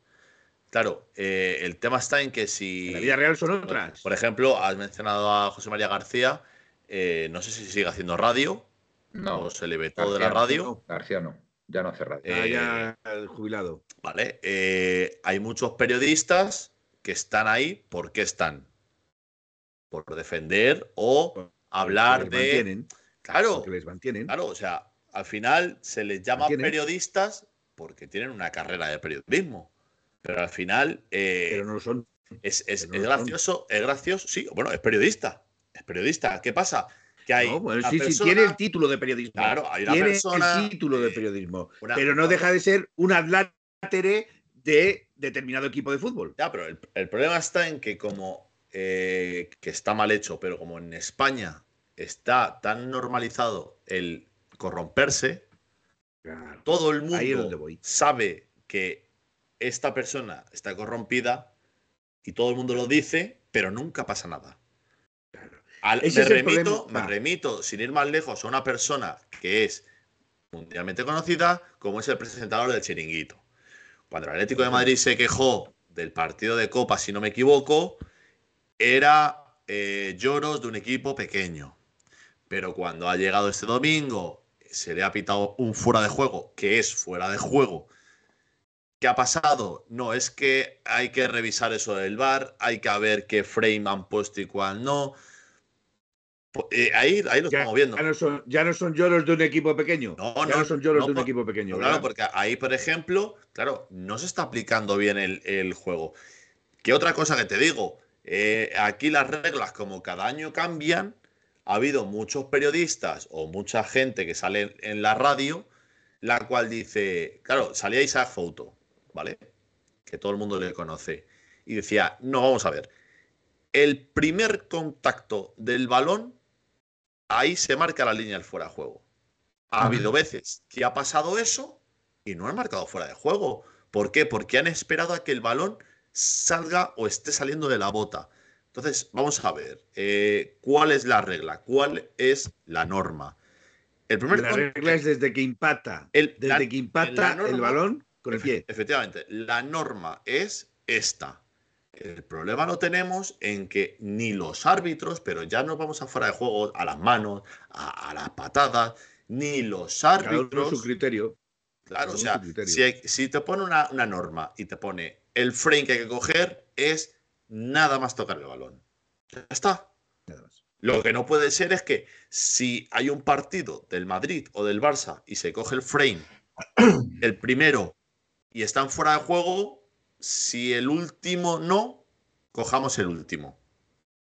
Claro, eh, el tema está en que si. En la vida real son otras. Por ejemplo, has mencionado a José María García. Eh, no sé si sigue haciendo radio. No. O se le ve todo de la radio. García no. Ya no hace radio. Ah, ya el jubilado. Vale. Eh, hay muchos periodistas que están ahí. ¿Por qué están? Por defender o hablar de. Mantienen, claro. Que les mantienen. Claro, o sea, al final se les llama periodistas porque tienen una carrera de periodismo. Pero al final. Eh, pero no lo son. Es, gracioso, es gracioso. Sí, bueno, es periodista. Es periodista. ¿Qué pasa? Que hay. sí, sí, tiene el título de periodismo. Claro, hay una tiene persona. el título de periodismo. pero no deja de ser un adlátere de determinado equipo de fútbol. Ya, pero el, problema está en que, como. Eh, que está mal hecho, pero como en España está tan normalizado el corromperse, todo el mundo sabe que esta persona está corrompida y todo el mundo lo dice, pero nunca pasa nada. Al- me, remito, me remito, sin ir más lejos, a una persona que es mundialmente conocida como es el presentador del chiringuito. Cuando el Atlético de Madrid se quejó del partido de Copa, si no me equivoco, era eh, lloros de un equipo pequeño. Pero cuando ha llegado este domingo, se le ha pitado un fuera de juego, que es fuera de juego. ¿Qué ha pasado? No, es que hay que revisar eso del VAR, hay que ver qué frame han puesto y cuál no. Po- eh, ahí, ahí lo Ya, estamos viendo. ya no son, ya no son lloros de un equipo pequeño. No, ya no, no son lloros no, de un por- equipo pequeño. Claro, ¿verdad? porque ahí, por ejemplo, claro, no se está aplicando bien el, el juego. ¿Qué otra cosa que te digo? Eh, aquí las reglas, como cada año cambian, ha habido muchos periodistas o mucha gente que sale en, en la radio, la cual dice, claro, salía Isaac Fouto, ¿vale? Que todo el mundo le conoce. Y decía, no, vamos a ver. El primer contacto del balón, ahí se marca la línea del fuera de juego. Ha habido veces que ha pasado eso y no han marcado fuera de juego. ¿Por qué? Porque han esperado a que el balón salga o esté saliendo de la bota. Entonces, vamos a ver, eh, ¿cuál es la regla? ¿Cuál es la norma? El primer La regla es desde que impacta. el- Desde la- que impacta el balón con el pie. Efectivamente, la norma es esta. El problema lo tenemos en que ni los árbitros, pero ya nos vamos a fuera de juego, a las manos, a, a las patadas, ni los Cada uno árbitros. su criterio. Claro, o sea, si, te pone una, una norma y te pone el frame que hay que coger es nada más tocar el balón. Ya está. Nada más. Lo que no puede ser es que si hay un partido del Madrid o del Barça y se coge el frame, el primero, y están fuera de juego, si el último no, cojamos el último.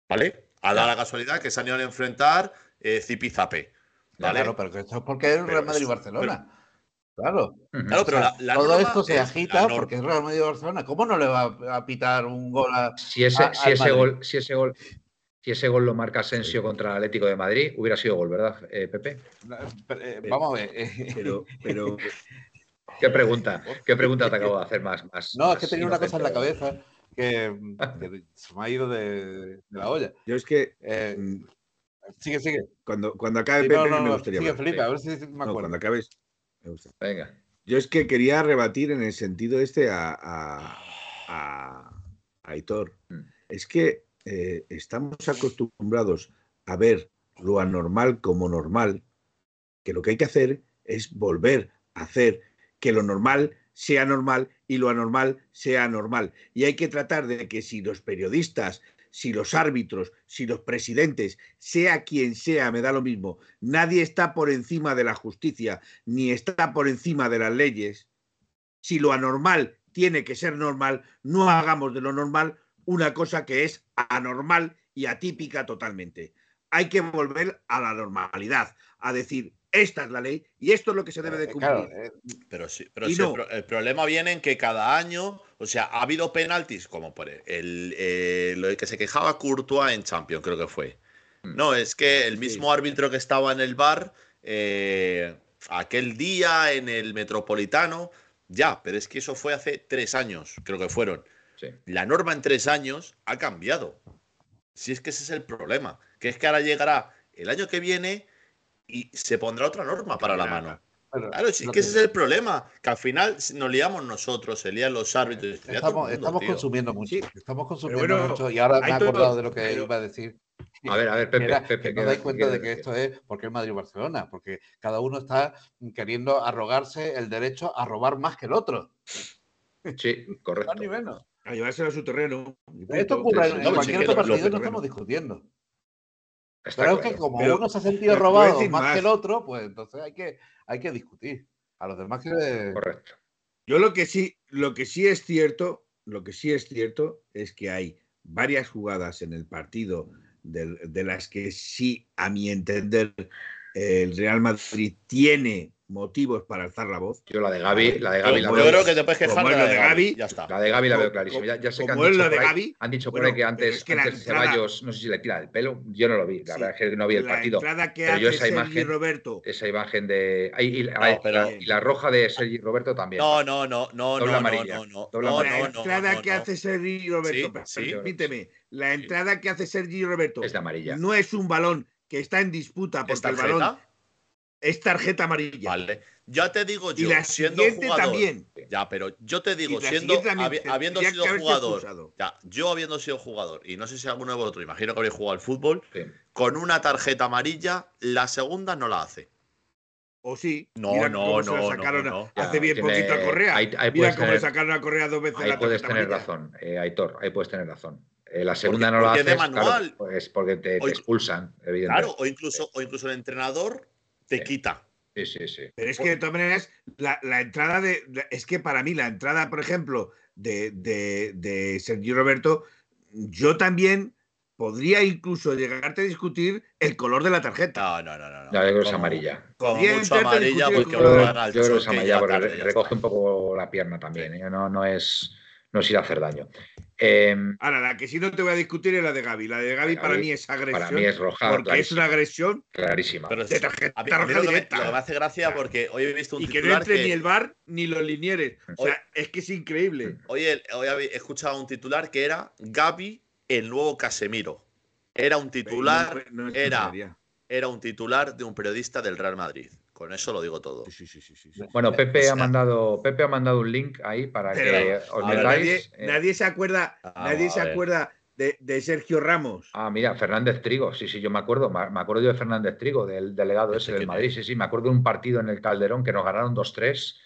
¿Vale? Ha dado la casualidad que se han ido a enfrentar eh, Zipizape. ¿Vale? Claro, pero que esto es porque es Pero Real Madrid y Barcelona. Claro. Ujú. Claro, pero O sea, la, la todo norma esto se es agita porque es Real Madrid y Barcelona. ¿Cómo no le va a pitar un gol a, Si ese, a- si ese gol, si ese gol, si ese gol lo marca Asensio contra el Atlético de Madrid, hubiera sido gol, ¿verdad, eh, Pepe? Eh, Vamos a ver. eh, Pero, pero ¿Qué pregunta? ¿Qué pregunta te acabo de hacer más? más No, es que tenía una cosa en la cabeza que, que se me ha ido de, de la olla. yo es que Eh, mm, sigue, sigue. cuando, cuando acabe Sí, Pepe no, no, me no, gustaría sigue. Felipe, a ver si me No, acuerdo. cuando acabes me gusta. Venga. Yo es que quería rebatir en el sentido este a, a, a- a Aitor. Mm. Es que eh, estamos acostumbrados a ver lo anormal como normal, que lo que hay que hacer es volver a hacer que lo normal sea normal y lo anormal sea normal. Y hay que tratar de que si los periodistas, si los árbitros, si los presidentes, sea quien sea, me da lo mismo, nadie está por encima de la justicia, ni está por encima de las leyes. Si lo anormal tiene que ser normal, no hagamos de lo normal una cosa que es anormal y atípica totalmente. Hay que volver a la normalidad, a decir, esta es la ley y esto es lo que se debe de cumplir. claro, eh, Pero sí, pero sí, el, no. pro- el problema viene en que cada año, o sea, ha habido penaltis, como por el, eh, lo de que se quejaba Courtois en Champions, creo que fue. Mm. No, es que el Sí. mismo árbitro que estaba en el bar eh, aquel día en el Metropolitano, ya, pero es que eso fue hace tres años, creo que fueron. Sí. La norma en tres años ha cambiado. Si es que ese es el problema, que es que ahora llegará el año que viene y se pondrá otra norma para la mano. pero Claro, sí, que ese es el problema. Que al final nos liamos nosotros, se lían los árbitros. se Estamos, mundo, consumiendo mucho. Estamos consumiendo bueno, mucho. Y ahora me he todo, acordado de lo que pero- iba a decir. A ver, a ver, Pepe, Era Pepe, que no ¿qué- dais cuenta de que esto es porque es Madrid y Barcelona, porque cada uno está queriendo arrogarse el derecho a robar más que el otro. Sí, correcto. Más ni menos. A llevárselo a su terreno. Esto ocurre sí, en cualquier otro lo- lo- partido, no estamos discutiendo. Está Pero es que como Pero- uno se ha sentido robado más, que el otro, pues entonces hay que, hay que discutir. A los demás que... Correcto. Yo lo que sí, lo que sí es cierto, lo que sí es cierto es que hay varias jugadas en el partido del- de, las que sí, a mi entender, el Real Madrid tiene motivos para alzar la voz. Yo la de Gaby, la de Gaby la yo veo. creo que te puedes quejar como de es la de Gaby. Gaby, Ya está. La de Gaby la veo clarísima. Ya, ya sé que han dicho, la de ahí, Gaby, han dicho por ahí que antes, es que la antes entrada- Ceballos, no sé si le tira el pelo, yo no lo vi, la Sí. verdad es que no vi el la partido. entrada que pero yo hace esa Sergi imagen- Roberto. Esa imagen de. ay, y, la- pero- y la roja de Sergi Roberto también. No, no, no, no, Doble no, amarilla, no, no, doble no, la amarilla. no, no, entrada que hace Sergi Roberto, permíteme, la entrada que hace Sergi Roberto Es de amarilla. no es un balón que está en disputa porque ¿Es el balón? Es tarjeta amarilla. Vale. Ya te digo Y yo, la siendo jugador. también. Ya, pero yo te digo, siendo habi- habiendo sido jugador, ya, yo habiendo sido jugador, y no sé si alguno de vosotros, imagino que habréis jugado al fútbol, Sí. con una tarjeta amarilla, la segunda no la hace. O sí. No, Mira no, cómo se la no, no. Hace bien tiene- poquito a Correa. ahí- ahí Mira cómo tener- le sacaron a Correa dos veces Ahí la puedes tener amarilla. razón, eh, Aitor, ahí puedes tener razón. Eh, la segunda Porque- no la porque haces, es de manual. claro, pues porque te, te O- expulsan, evidentemente. Claro, o incluso, o incluso el entrenador te Sí. quita. Sí, sí, sí. Pero es que de todas maneras, la, la entrada de. la- Es que para mí, la entrada, por ejemplo, de, de, de Sergi Roberto, yo también podría incluso llegarte a discutir el color de la tarjeta. No, no, no, no. no. Ya, yo creo que es amarilla. Bien, mucho amarilla, porque con- Yo, no yo creo que es amarilla porque recoge un poco la pierna también. ¿eh? No, no, es, no es ir a hacer daño. Eh, Ahora, la que sí no te voy a discutir es la de Gaby. La de Gaby para mí es agresión. para mí es roja porque es una agresión clarísima. Pero de es- tarjeta a mí- a mí roja lo, que me, directa. lo que me hace gracia porque hoy he visto un Y que no titular entre que, ni el bar ni los linieres. O Hoy- sea, es que es increíble. hoy, he- hoy he escuchado un titular que era Gaby, el nuevo Casemiro. Era un titular, No- no es era- era un titular de un periodista del Real Madrid. Con eso lo digo todo. Sí, sí, sí, sí, sí. Bueno, Pepe O sea- ha mandado Pepe ha mandado un link ahí para Pero, que os metáis. nadie, eh, nadie se acuerda, Ah, nadie se acuerda de, de Sergio Ramos. Ah, mira, Fernández Trigo, sí, sí, yo me acuerdo, me acuerdo yo de Fernández Trigo, del delegado ¿Ese del Madrid, sí, sí, me acuerdo de un partido en el Calderón que nos ganaron 2-3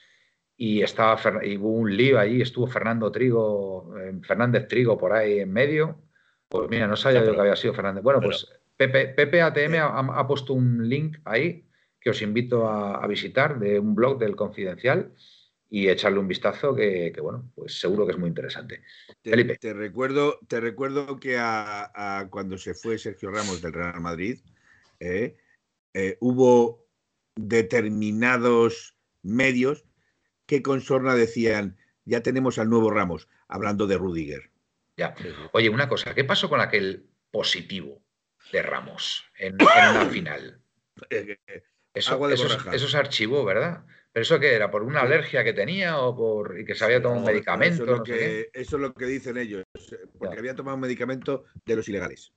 y estaba Fer- y hubo un lío allí, estuvo Fernando Trigo, eh, Fernández Trigo por ahí en medio. Pues mira, no sabía yo que había sido Fernández. Bueno, pero- pues Pepe, Pepe ATM Eh. ha, ha puesto un link ahí que os invito a, a visitar de un blog del Confidencial y echarle un vistazo que, que, bueno, pues seguro que es muy interesante. Te, Felipe. te recuerdo, te recuerdo que a, a cuando se fue Sergio Ramos del Real Madrid, eh, eh, hubo determinados medios que con sorna decían, ya tenemos al nuevo Ramos, hablando de Rudiger. Ya. Oye, una cosa, ¿qué pasó con aquel positivo de Ramos en, en una final? Eso, Agua de eso, borraja. eso se archivó, ¿verdad? ¿Pero eso qué era? ¿Por una alergia que tenía o por y que se había tomado un medicamento? Eso es, lo no que, eso es lo que dicen ellos, porque Ya. había tomado un medicamento de los ilegales.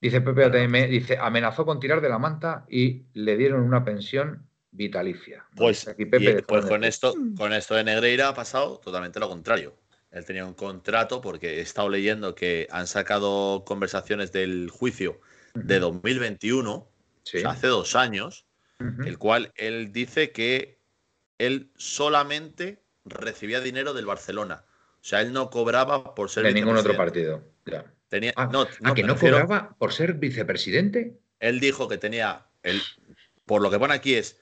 Dice Pepe ATM, dice, amenazó con tirar de la manta y le dieron una pensión vitalicia. Pues, Aquí Pepe y- pues con esto, con esto de Negreira ha pasado totalmente lo contrario. Él tenía un contrato porque he estado leyendo que han sacado conversaciones del juicio de 2021, Sí. o sea, hace dos años, El cual él dice que él solamente recibía dinero del Barcelona. O sea, él no cobraba por ser de ningún otro partido. Ya. Tenía, Ah, no, ¿A no, que no cobraba por ser vicepresidente? Él dijo que tenía, él, por lo que pone aquí es,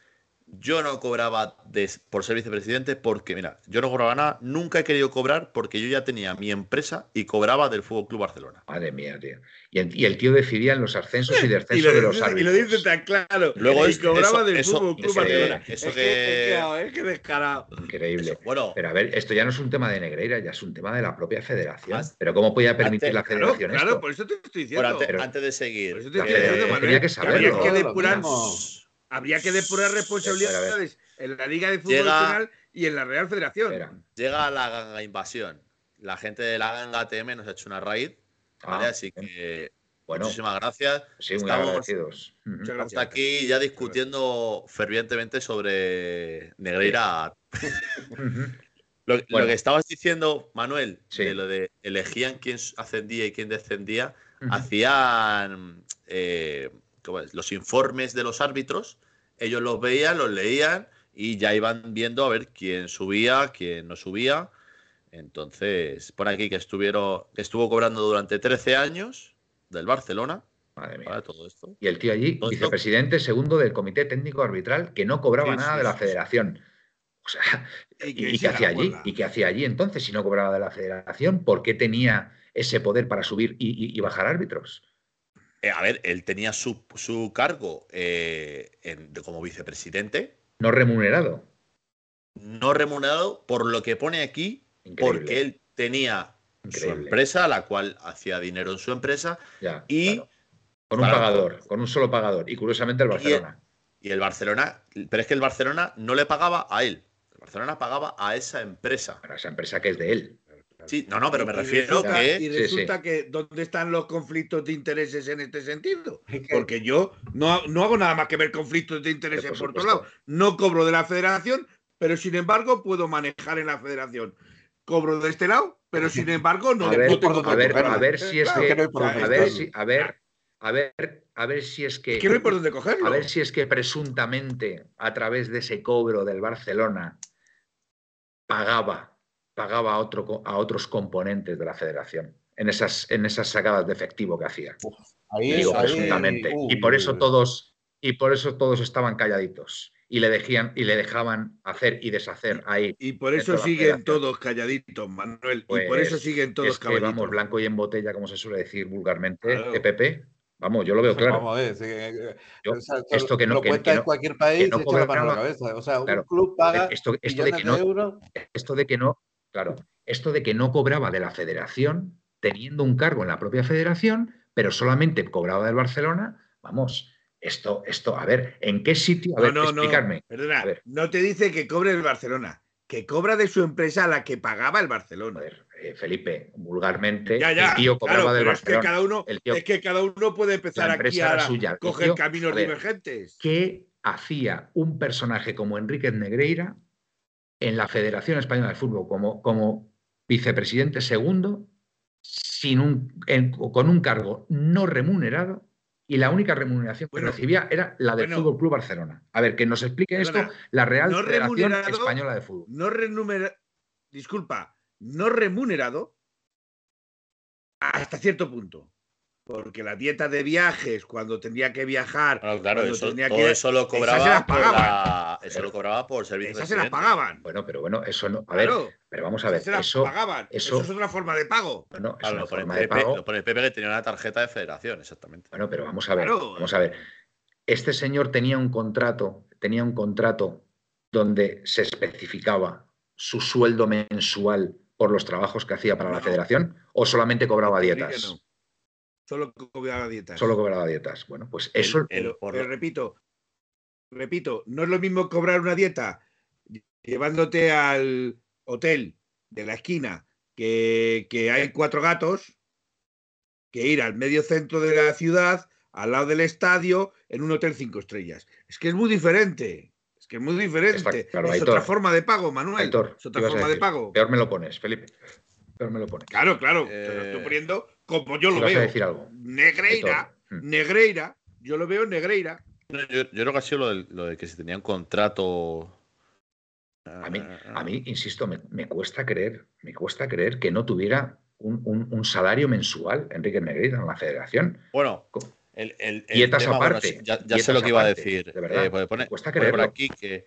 yo no cobraba de- por ser vicepresidente porque, mira, yo no cobraba nada, nunca he querido cobrar porque yo ya tenía mi empresa y cobraba del Fútbol Club Barcelona. Madre mía, tío. Y el, y el tío decidía en los ascensos y Y descensos lo, de los dice, y árbitros. lo dice tan claro. Luego y es- cobraba eso- del eso- Fútbol Club Barcelona. eso es que- que, es que, es que descarado. Increíble. Eso, bueno, Pero a ver, esto ya no es un tema de Negreira, ya es un tema de la propia federación. Más- Pero ¿cómo podía permitir antes- la Claro, federación claro, esto? por eso te estoy bueno, diciendo. antes, pero- antes de seguir, Por eso te estoy eh, diciendo, federación Manuel, tenía que saberlo. que depurar. Habría que depurar responsabilidades en la Liga de Fútbol Llega- Nacional y en la Real Federación. Espera. llega la ganga invasión. La gente de la ganga ATM nos ha hecho una raid, ¿vale? Ah, Así que Bueno, muchísimas gracias. sí, muy estamos- agradecidos. Ujú. Muchas Estamos aquí ya discutiendo fervientemente sobre Negreira. Lo, que estabas diciendo, Manuel, Sí. de lo de elegían quién ascendía y quién descendía, hacían eh. Los informes de los árbitros, ellos los veían, los leían y ya iban viendo a ver quién subía, quién no subía. Entonces, pone aquí que estuvieron, que estuvo cobrando durante 13 años del Barcelona Madre mía. para todo esto. Y el tío allí, Todo esto- vicepresidente segundo del Comité Técnico Arbitral, que no cobraba Sí, nada sí, de la sí, federación. O sea, Y ¿y, qué hacía allí? juega. ¿Y qué hacía allí entonces si no cobraba de la federación? ¿Por qué tenía ese poder para subir y, y- y bajar árbitros? Eh, a ver, él tenía su, su cargo eh, en- de- como vicepresidente, No remunerado. No remunerado por lo que pone aquí, Increíble. porque él tenía su empresa, la cual hacía dinero en su empresa, Ya, y, claro. Con un pagador, con un solo pagador. Y curiosamente el Barcelona. y el Barcelona, pero es que el Barcelona no le pagaba a él, el Barcelona pagaba a esa empresa. Para esa empresa que es de él. Sí, no, no, pero me Y refiero resulta- que Y Sí, resulta que ¿dónde están los conflictos de intereses en este sentido? Porque yo no, no hago nada más que ver conflictos de intereses por por todos lados. No cobro de la federación, pero sin embargo puedo manejar en la federación. Cobro de este lado, pero sin embargo no, a ver, no tengo por a ver, a ver si es que, no a ver si, a ver, a ver, a ver si es que, no hay por dónde cogerlo. a ver si es que presuntamente a través de ese cobro del Barcelona pagaba, pagaba a, otro, a otros componentes de la Federación en esas, en esas sacadas de efectivo que hacía. Ahí, Digo ahí- presuntamente. uy, y por eso uy. todos, y por eso todos estaban calladitos. Y le dejían, y le dejaban hacer y deshacer ahí. Y por eso siguen todos calladitos, Manuel. y por Pues, eso siguen todos es que calladitos. vamos blanco y en botella, como se suele decir vulgarmente, Claro. que Pepe. Vamos, yo lo veo claro. Vamos a ver, sí, eh, Yo- o sea, esto que no- lo que- cuenta que en no- cualquier país no y echa la mano a la cabeza. O sea, Claro. un club paga Esto, esto de que no, euros. esto de que no, claro, esto de que no cobraba de la federación, teniendo un cargo en la propia federación, pero solamente cobraba del Barcelona, vamos, esto, esto, a ver, ¿en qué sitio? A ver, no, no, no. explicarme. Perdona, A ver. no te dice que cobre el Barcelona, que cobra de su empresa a la que pagaba el Barcelona. Joder, eh, Felipe, vulgarmente, Ya, ya. el tío cobraba claro, del pero es que Barcelona. cada uno, tío- es que cada uno puede empezar aquí a suya. Coger tío- caminos a ver, divergentes. ¿Qué hacía un personaje como Enrique Negreira en la Federación Española de Fútbol como, como vicepresidente segundo sin un, en- con un cargo no remunerado y la única remuneración que recibía era la del bueno. Fútbol Club Barcelona? A ver, que nos explique Perdona, esto la Real no Federación remunerado- Española de Fútbol. No remunera- disculpa, no remunerado hasta cierto punto. Porque la dieta de viajes, cuando tendría que viajar, Claro, claro, cuando eso, tenía todo que- eso lo se cobraba por la- eso lo cobraba por servicio esas se las pagaban. Bueno, pero bueno, eso no. A ver, Claro, pero vamos a ver, esas se las eso, pagaban. eso- Eso es otra forma de pago. bueno, es Claro, una forma de pago. lo pone Pepe que tenía una tarjeta de federación, exactamente. Bueno, pero vamos a ver, Claro. vamos a ver. Este señor tenía un contrato, tenía un contrato donde se especificaba su sueldo mensual por los trabajos que hacía para la federación o solamente cobraba Sí que dietas. Solo cobraba dietas. Solo cobraba dietas. Bueno, pues El- eso el- Pero, por pero lo- repito, repito, no es lo mismo cobrar una dieta llevándote al hotel de la esquina que, que hay cuatro gatos que ir al medio centro de la ciudad, al lado del estadio, en un hotel cinco estrellas. Es que es muy diferente. Es que es muy diferente. Está claro, es Aitor. otra forma de pago, Manuel. Aitor, es ¿qué otra forma de pago. peor me lo pones, Felipe. Peor me lo pones. Claro, claro. Te lo Eh, estoy poniendo como yo lo veo. decir algo. Negreira. Mm. Negreira, yo lo veo Negreira. Yo, yo creo que ha sido lo de, lo de que se tenía un contrato. A mí, a mí, insisto, me, me cuesta creer, me cuesta creer que no tuviera un, un- un salario mensual Enrique Negreira en la federación. Bueno, el, el- el Dietas tema, aparte, ya, ya dietas sé lo que iba a decir. de verdad, Eh, pone, me cuesta pone por creerlo. aquí que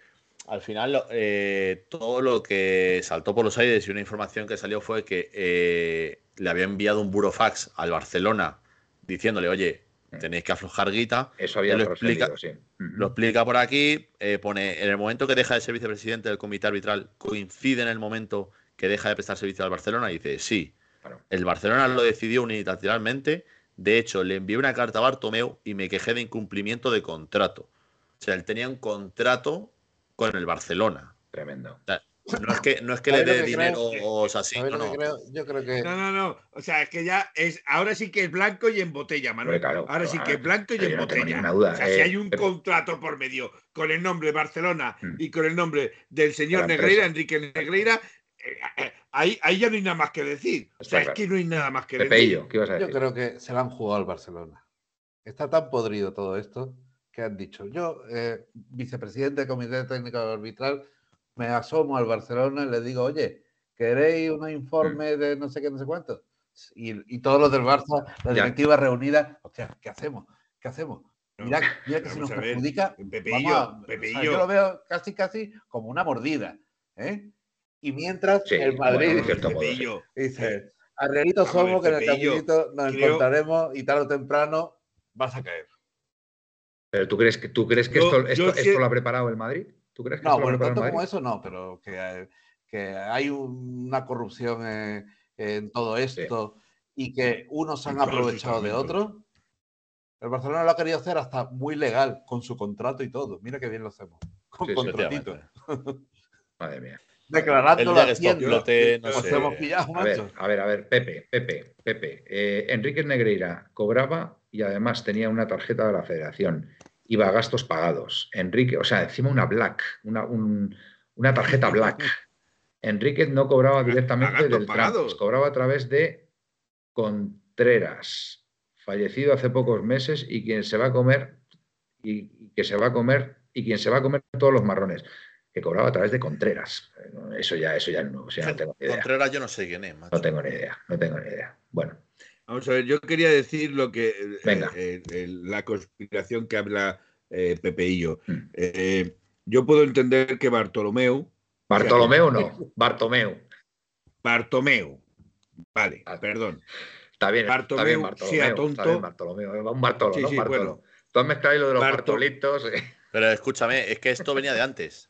al final eh, todo lo que saltó por los aires y una información que salió fue que eh, le había enviado un burofax al Barcelona diciéndole, oye, tenéis que aflojar guita. Eso había lo explica- sí. Lo explica por aquí, eh, pone, en el momento que deja de ser vicepresidente del comité arbitral, coincide en el momento que deja de prestar servicio al Barcelona, y dice, sí, el Barcelona lo decidió unilateralmente, de hecho, le envié una carta a Bartomeu y me quejé de incumplimiento de contrato. O sea, él tenía un contrato con el Barcelona. Tremendo. No es que, no es que le ¿Sabes lo dé dinero creo? o sea, así, ¿Sabes no, no. creo? Yo creo que. No, no, no. O sea, es que ya es. Ahora sí que es blanco y en botella, Manuel. Claro, ahora sí que es blanco y en no tengo botella. ninguna duda, O sea, si eh, hay un pero- contrato por medio con el nombre Barcelona Mm. y con el nombre del señor Negreira. Enrique Negreira, eh, eh, ahí, ahí ya no hay nada más que decir. O sea, Está es que no hay nada más que decir. ¿qué ibas a Yo decir? creo que se la han jugado al Barcelona. Está tan podrido todo esto que han dicho, yo, eh, vicepresidente del Comité Técnico Arbitral, me asomo al Barcelona y le digo, oye, ¿queréis un informe de no sé qué, no sé cuánto? Y, y todos los del Barça, la Ya. directiva reunida, hostia, ¿qué hacemos? ¿Qué hacemos? Mira, mira que se vamos nos perjudica. Pepeillo, o sea, yo lo veo casi, casi como una mordida. ¿eh? Y mientras Sí, el bueno, Madrid. Pepeillo, Dice, arrieritos Vamos a ver, somos que en el Pepeillo, caminito nos creo- encontraremos y tarde o temprano vas a caer. Pero tú crees que tú crees que Yo- esto, esto, esto lo ha preparado el Madrid? ¿Tú crees que No, lo bueno, repara el tanto Madrid? como eso no, pero que, hay- que hay una corrupción eh, en todo esto y que unos han aprovechado de otros. El Barcelona lo ha querido hacer hasta muy legal, con su contrato y todo. Mira qué bien lo hacemos. Con Sí, contratito. Madre mía. Hacienda. esto no Nos sé. hemos pillado, A ver, macho. a ver, a ver, Pepe, Pepe, Pepe. Eh, Enrique Negreira cobraba y además tenía una tarjeta de la federación. Iba a gastos pagados. Enrique, o sea, encima una black, una, un- una tarjeta black. Enrique no cobraba directamente del. Trampes, cobraba a través de Contreras, fallecido hace pocos meses y quien se va a comer y, y que se va a comer y quien se va a comer todos los marrones, que cobraba a través de Contreras. Eso ya, eso ya no, o sea, no tengo ni idea. Contreras yo no sé quién es, macho. No tengo ni idea, no tengo ni idea. Bueno, Vamos a ver, yo quería decir lo que eh, Venga. eh, eh, la conspiración que habla eh, Pepe y yo. Mm. Eh, yo puedo entender que Bartolomeu, Bartolomeo no, Bartomeu. Bartomeu, vale, Ah. perdón, Está bien, está Bartomeu bien sea Bartolomeo. Está tonto. bien Bartolomeo. Un Bartolo, Sí, ¿no? sí, Bartolo. bueno. Tú has mezclado ahí lo de los Barto- Bartolitos. eh. Pero escúchame, es que esto venía de antes.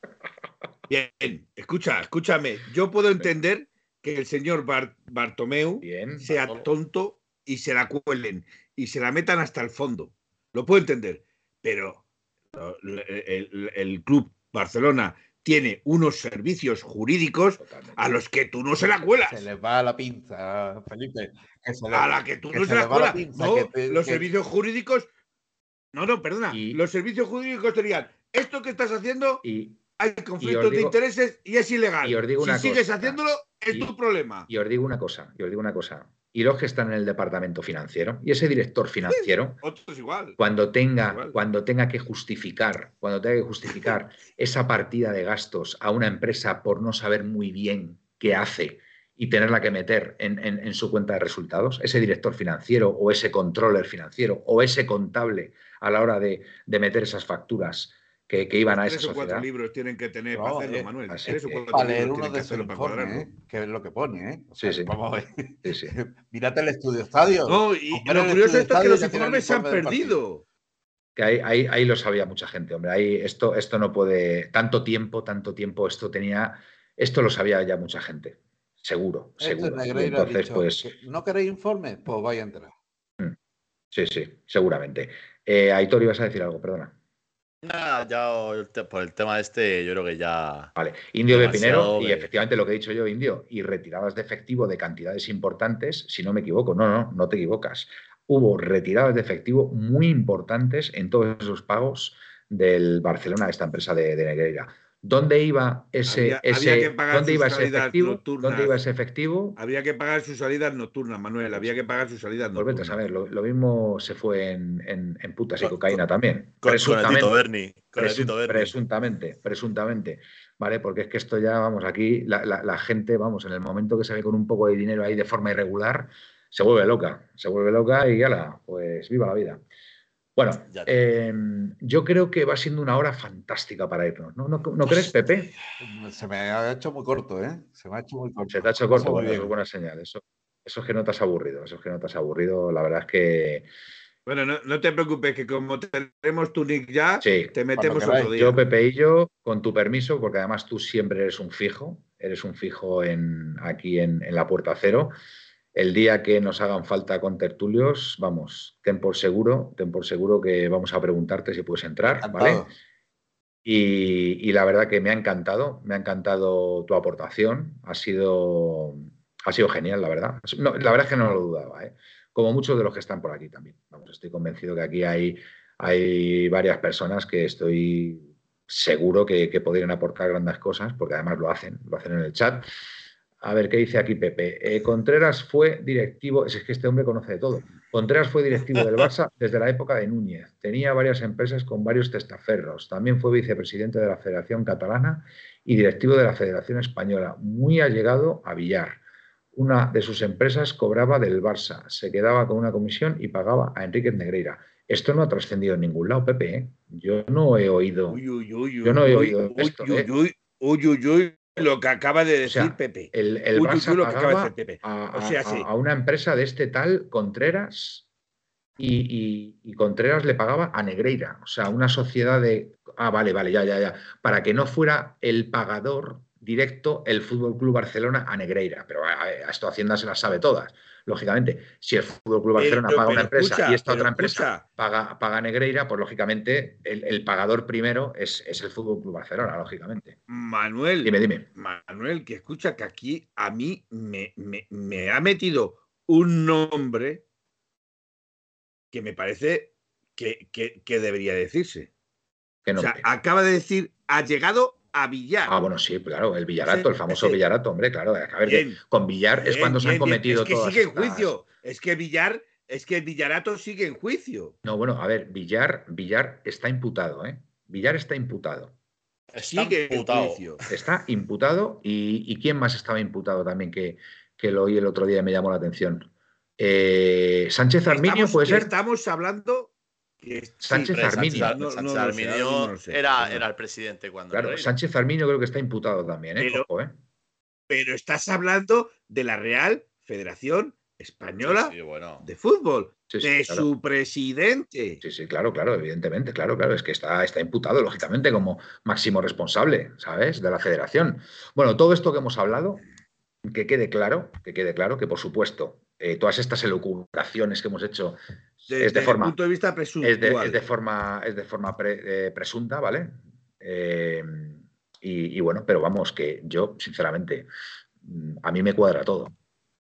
Bien, escucha, escúchame. Yo puedo entender que el señor Bar- Bartomeu Bien. sea Bartolo. tonto y se la cuelen y se la metan hasta el fondo. Lo puedo entender. Pero el, club Barcelona tiene unos servicios jurídicos Totalmente. a los que tú no se la cuelas. Se les va la pinza, Felipe. A la que tú que no se se la cuelas. pinza, No, que te- los que- servicios jurídicos. No, no, perdona. Y- Los servicios jurídicos dirían: esto que estás haciendo Y, hay conflictos de intereses y es ilegal. y os digo si una sigues cosa, haciéndolo, es y- tu problema. y os digo una cosa, y os digo una cosa. Y los que están en el departamento financiero, y ese director financiero, Otros igual. cuando tenga, Igual. cuando tenga que justificar, cuando tenga que justificar esa partida de gastos a una empresa por no saber muy bien qué hace y tenerla que meter en, en- en su cuenta de resultados, ese director financiero o ese controller financiero o ese contable a la hora de, de meter esas facturas que, que iban a esa Tres o cuatro sociedad. libros tienen que tener No, para hacerlo, eh, Manuel. así Tres o que- cuatro Para leer uno tienen que de sus hacerlo para cuadrarlo. ¿eh? que es lo que pone. ¿eh? O Sí, sea, sí. Vamos a ver. Sí, sí. Mírate el estudio estadio. No, y lo curioso esto es que los informes se han perdido. Que ahí, ahí, ahí lo sabía mucha gente, hombre. Ahí esto, esto no puede. Tanto tiempo, tanto tiempo, esto tenía. Esto lo sabía ya mucha gente. Seguro, Este seguro. Entonces, dicho pues. que ¿No queréis informes? Pues vaya a entrar. Sí, sí, seguramente. Eh, Aitor, ibas a decir algo, perdona. Ya por el tema este, yo creo que ya. Vale, Indio de Pinero, y efectivamente lo que he dicho yo, Indio, y retiradas de efectivo de cantidades importantes, si no me equivoco, no, no, no te equivocas. Hubo retiradas de efectivo muy importantes en todos esos pagos del Barcelona, esta empresa de, de Negreira. ¿Dónde iba ese, Había- había ese- que pagar ¿dónde iba ese efectivo? nocturnas. ¿Dónde iba ese efectivo? Había que pagar sus salidas nocturnas, Manuel. Había que pagar sus salidas Pues vete a nocturnas. saber, lo, lo mismo se fue en, en- en putas y Con- cocaína también. Con, Presuntamente. Con el Berni. presuntamente, presuntamente, ¿vale? Porque es que esto ya, vamos, aquí la, la- la gente, vamos, en el momento que se ve con un poco de dinero ahí de forma irregular, se vuelve loca, se vuelve loca y ala, pues viva la vida. Bueno, eh, yo creo que va siendo una hora fantástica para irnos, ¿no? ¿No, no crees, Pepe? Se me ha hecho muy corto, ¿eh? Se me ha hecho muy corto. Se te ha hecho corto, bueno, eso es buena señal. Eso, eso es que no te has aburrido, eso es que no te has aburrido. La verdad es que Bueno, no, no te preocupes, que como tenemos tu nick ya, sí, te metemos otro día. Yo, Pepe y yo, con tu permiso, porque además tú siempre eres un fijo, eres un fijo en, aquí en, en la Puerta Cero. El día que nos hagan falta con tertulios, vamos, ten por seguro, ten por seguro que vamos a preguntarte si puedes entrar, ¿vale? Y la verdad que me ha encantado, me ha encantado tu aportación, ha sido, ha sido genial, la verdad. No, la verdad es que no lo dudaba, ¿eh? como muchos de los que están por aquí también. Vamos, estoy convencido que aquí hay, hay varias personas que estoy seguro que, que podrían aportar grandes cosas, porque además lo hacen, lo hacen en el chat. A ver, ¿qué dice aquí Pepe? Eh, Contreras fue directivo, es que este hombre conoce de todo. Contreras fue directivo del Barça desde la época de Núñez. Tenía varias empresas con varios testaferros. También fue vicepresidente de la Federación Catalana y directivo de la Federación Española. Muy allegado a Villar. Una de sus empresas cobraba del Barça, se quedaba con una comisión y pagaba a Enrique Negreira. Esto no ha trascendido en ningún lado, Pepe. ¿eh? Yo no he oído. Uy, uy, uy, Yo no he oído esto, ¿eh? uy, uy, uy, uy, lo que acaba de O sea, decir Pepe. El, el que acaba de pagaba decir Pepe. a, O sea, a- sí. a una empresa de este tal Contreras y, Contreras le pagaba a Negreira, o sea, una sociedad de, ah, vale, vale, ya, ya, ya, para que no fuera el pagador directo el Fútbol Club Barcelona a Negreira, pero a, esto Hacienda se las sabe todas. Lógicamente, si el Fútbol Club Barcelona paga una empresa y esta otra empresa paga, paga Negreira, pues lógicamente el, pagador primero es, el Fútbol Club Barcelona, lógicamente. Manuel, dime, dime. Manuel, que escucha que aquí a mí me, me ha metido un nombre que me parece que, debería decirse. o sea, acaba de decir, ha llegado a Villar. Ah, bueno, sí, claro, el Villarato, el famoso Villarato, hombre, claro. A ver, con Villar es cuando se han cometido Es que sigue en juicio. Es que Villar, es que el Villarato sigue en juicio. No, bueno, a ver, Villar, Villar está imputado, ¿eh? Villar está imputado. sigue imputado. Está imputado y, ¿quién más estaba imputado también que, que lo oí el otro día y me llamó la atención? Eh, Sánchez Arminio puede ser. Estamos hablando. Sánchez Arminio. era, era el presidente cuando. Claro, Sánchez Arminio creo que está imputado también, ¿eh? ¿eh? Pero, estás hablando de la Real Federación Española de Fútbol, de su presidente. Sí, sí, claro, claro, evidentemente, claro, claro, es que está, está imputado, lógicamente, como máximo responsable, ¿sabes? De la federación. Bueno, todo esto que hemos hablado, que quede claro, que quede claro que, por supuesto, eh, todas estas elucubraciones que hemos hecho es de forma. punto de vista presuntual. Es de, forma, es de forma eh, presunta, ¿vale? Eh, y, bueno, pero vamos, que yo, sinceramente, mm, a mí me cuadra todo.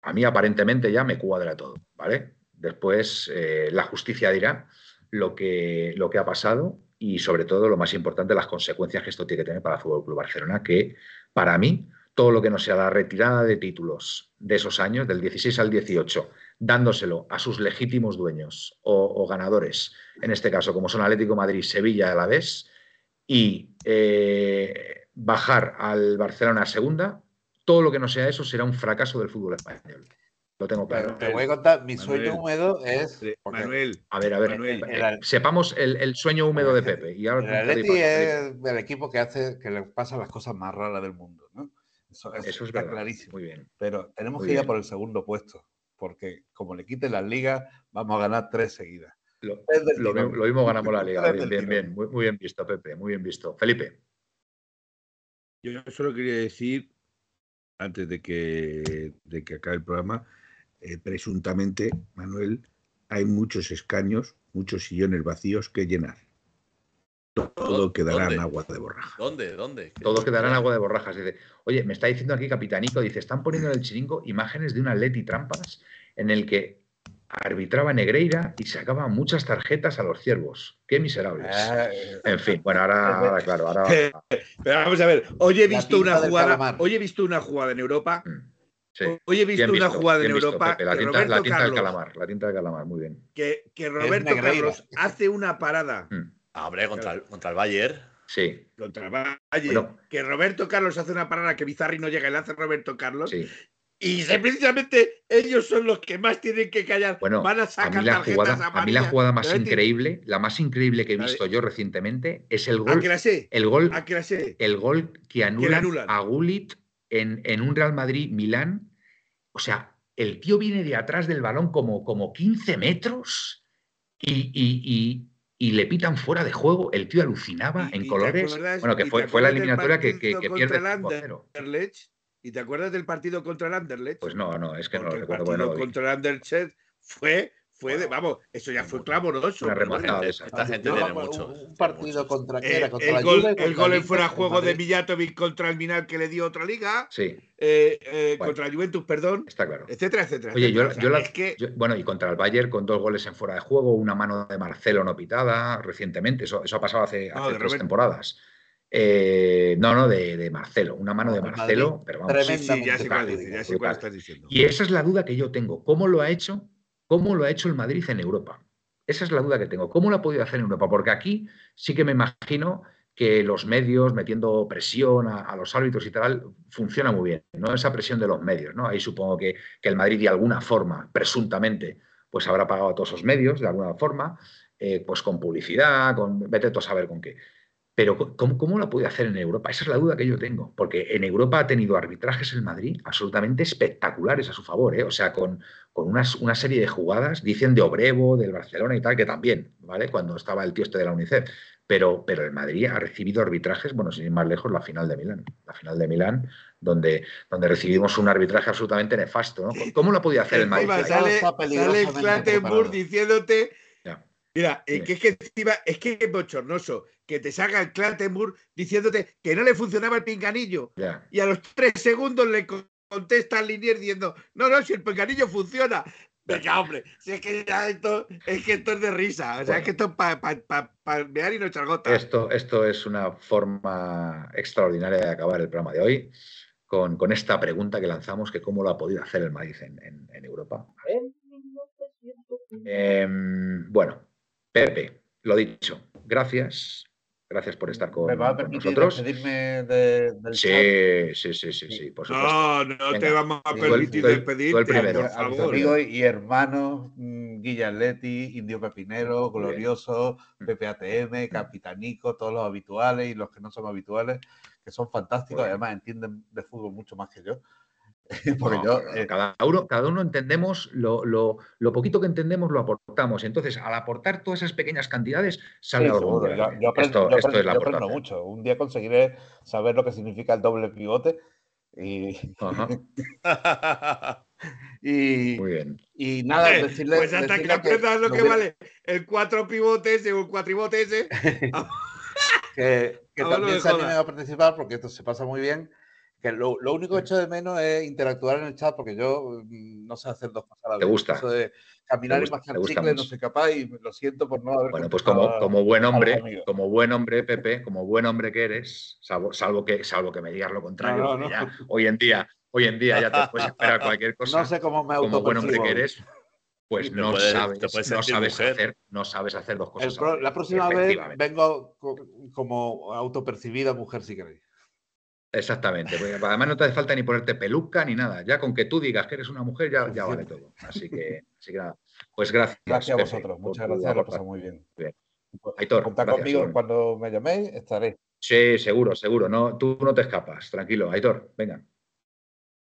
A mí aparentemente ya me cuadra todo, ¿vale? Después la justicia dirá lo que, lo que ha pasado y sobre todo lo más importante, las consecuencias que esto tiene que tener para el Fútbol Club Barcelona, que para mí todo lo que no sea la retirada de títulos de esos años, del 16 al 18, dándoselo a sus legítimos dueños o, ganadores, en este caso como son Atlético Madrid, Sevilla a la vez, y eh, bajar al Barcelona a segunda, todo lo que no sea eso será un fracaso del fútbol español. Lo tengo claro. te voy a contar, mi sueño húmedo es. Manuel. A ver, a ver. Eh, sepamos el, sueño húmedo de Pepe. Y ahora el Atleti es el equipo que hace que le pasan las cosas más raras del mundo, Eso, es clarísimo. Muy bien. Pero tenemos que ir a por el segundo puesto, porque como le quiten las ligas, vamos a ganar tres seguidas. Lo, mismo ganamos la liga. Bien, bien, bien. Muy, bien visto, Pepe. Muy bien visto. Felipe. Yo solo quería decir, antes de que, de que acabe el programa, eh, presuntamente, Manuel, hay muchos escaños, muchos sillones vacíos que llenar. Todo quedará en agua de borraja. ¿Dónde? ¿Dónde? Todo quedará en agua de borrajas. Dice, oye, me está diciendo aquí Capitanico, dice, están poniendo en el chiringo imágenes de un atleti trampas en el que arbitraba Negreira y sacaba muchas tarjetas a los ciervos. Qué miserables. Eh, en fin, bueno, ahora, claro, ahora. Pero vamos a ver, hoy he visto una jugada, hoy he visto una jugada en Europa. Mm, hoy he visto, una jugada en Europa. La tinta, la tinta del calamar, la tinta del calamar, muy bien. Que, que Roberto Carlos hace una parada. Mm. Ah, hombre, contra, el, contra el Bayern. Sí. Contra el Bayern. que Roberto Carlos hace una parada que Bizarri no llega y le hace Roberto Carlos. Sí. Y precisamente ellos son los que más tienen que callar. Bueno, Van a sacar a mí la jugada, a mí la jugada más increíble, la más increíble que he visto yo recientemente es el gol. El gol, el gol que anulan, a Gullit en, en, un Real Madrid Milán. O sea, el tío viene de atrás del balón como, como 15 metros y y le pitan fuera de juego. El tío alucinaba en colores. Bueno, que fue, fue la eliminatoria que, que, que pierde el ¿Y te acuerdas del partido contra el Anderlecht? Pues no, no, es que no lo recuerdo. El partido contra el Anderlecht fue fue de, vamos, eso ya fue clamoroso. Esta gente tiene mucho. Un partido contra qué era, contra el, la gol, el gol en fuera juego de Villatovic contra el Minal que le dio otra liga. Sí. Eh, eh, contra la Juventus, perdón. Está claro. Etcétera, etcétera. Oye, yo, la, que... bueno, y contra el Bayern con dos goles en fuera de juego, una mano de Marcelo no pitada recientemente. Eso, eso ha pasado hace, hace tres temporadas. Eh, no, no, de, de, Marcelo, una mano de Marcelo, pero vamos. Sí, sí, ya sé cuál, ya sé cuál estás diciendo. Y esa es la duda que yo tengo. ¿Cómo lo ha hecho ¿Cómo lo ha hecho el Madrid en Europa? Esa es la duda que tengo. ¿Cómo lo ha podido hacer en Europa? Porque aquí sí que me imagino que los medios metiendo presión a, los árbitros y tal funciona muy bien, ¿no? Esa presión de los medios, ¿no? Ahí supongo que, el Madrid de alguna forma, presuntamente, pues habrá pagado a todos esos medios de alguna forma, eh, pues con publicidad, con vete tú a saber con qué. Pero ¿cómo, ¿cómo lo puede hacer en Europa? Esa es la duda que yo tengo, porque en Europa ha tenido arbitrajes el Madrid absolutamente espectaculares a su favor, ¿eh? o sea, con, con unas, una serie de jugadas, dicen de Obrevo, del Barcelona y tal, que también, ¿vale? Cuando estaba el tío este de la UNICEF. Pero, pero el Madrid ha recibido arbitrajes, bueno, sin ir más lejos, la final de Milán. La final de Milán, donde, donde recibimos un arbitraje absolutamente nefasto. ¿no? ¿Cómo lo podía hacer el Madrid? Sale, sale Clattenburg diciéndote Mira, es que, es que encima, es que es bochornoso que te salga el Clattenburg diciéndote que no le funcionaba el pinganillo. Y a los tres segundos le contesta al Linier diciendo, no, no, si el pinganillo funciona. Venga, hombre, si es que esto, es que esto es de risa. O sea, es que esto es para pa, pa, y no echar gota. Esto, esto es una forma extraordinaria de acabar el programa de hoy. Con, con esta pregunta que lanzamos, que cómo lo ha podido hacer el maíz en, en, en Europa. Eh, bueno, Pepe, lo dicho, gracias. Gracias por estar con, ¿Me va a permitir nosotros. despedirme de, del sí, chat? Sí, sí, sí, sí, por supuesto. No, no Venga. te vamos a permitir el, despedirte. El primero. A, a mis amigos y hermanos, mm, Guillaletti, Indio Pepinero, Glorioso, Pepe ATM, Capitanico, todos los habituales y los que no son habituales, que son fantásticos, y además entienden de fútbol mucho más que yo. Porque no, yo, eh, cada, uno, cada uno entendemos, lo, lo, lo, poquito que entendemos lo aportamos. Entonces, al aportar todas esas pequeñas cantidades, sale sí, algo. Yo, yo, aprendo, esto, yo, aprendo, yo aprendo, mucho. Un día conseguiré saber lo que significa el doble pivote. Y, y, Muy bien. y nada, decirle. Pues hasta decirle que aprendas lo que no vale el cuatro pivotes o el cuatribote ese. que, que también se anime a participar porque esto se pasa muy bien que lo, lo, único que echo de menos es interactuar en el chat porque yo mm, no sé hacer dos cosas a la vez. ¿Te gusta? Eso de caminar gusta, y mascar chicle, no soy capaz y lo siento por no haber. Bueno, pues como, como buen hombre, como buen hombre, Pepe, como buen hombre que eres, salvo, salvo, que, salvo que me digas lo contrario, no, no, no. hoy en día, hoy en día ya te puedes esperar cualquier cosa. No sé cómo me Como buen hombre que eres, pues no puedes, sabes, no sabes hacer, no sabes hacer dos cosas. Pro, la próxima vez vengo como autopercibida mujer si queréis. Exactamente, porque además no te hace falta ni ponerte peluca ni nada. Ya con que tú digas que eres una mujer ya, ya vale todo. Así que, así que nada. Pues gracias. Gracias a vosotros, muchas gracias, lo pasado muy bien. bien. Aitor, Contad conmigo bueno. cuando me llaméis, estaré. Sí, seguro, seguro. No, tú no te escapas, tranquilo. Aitor, venga.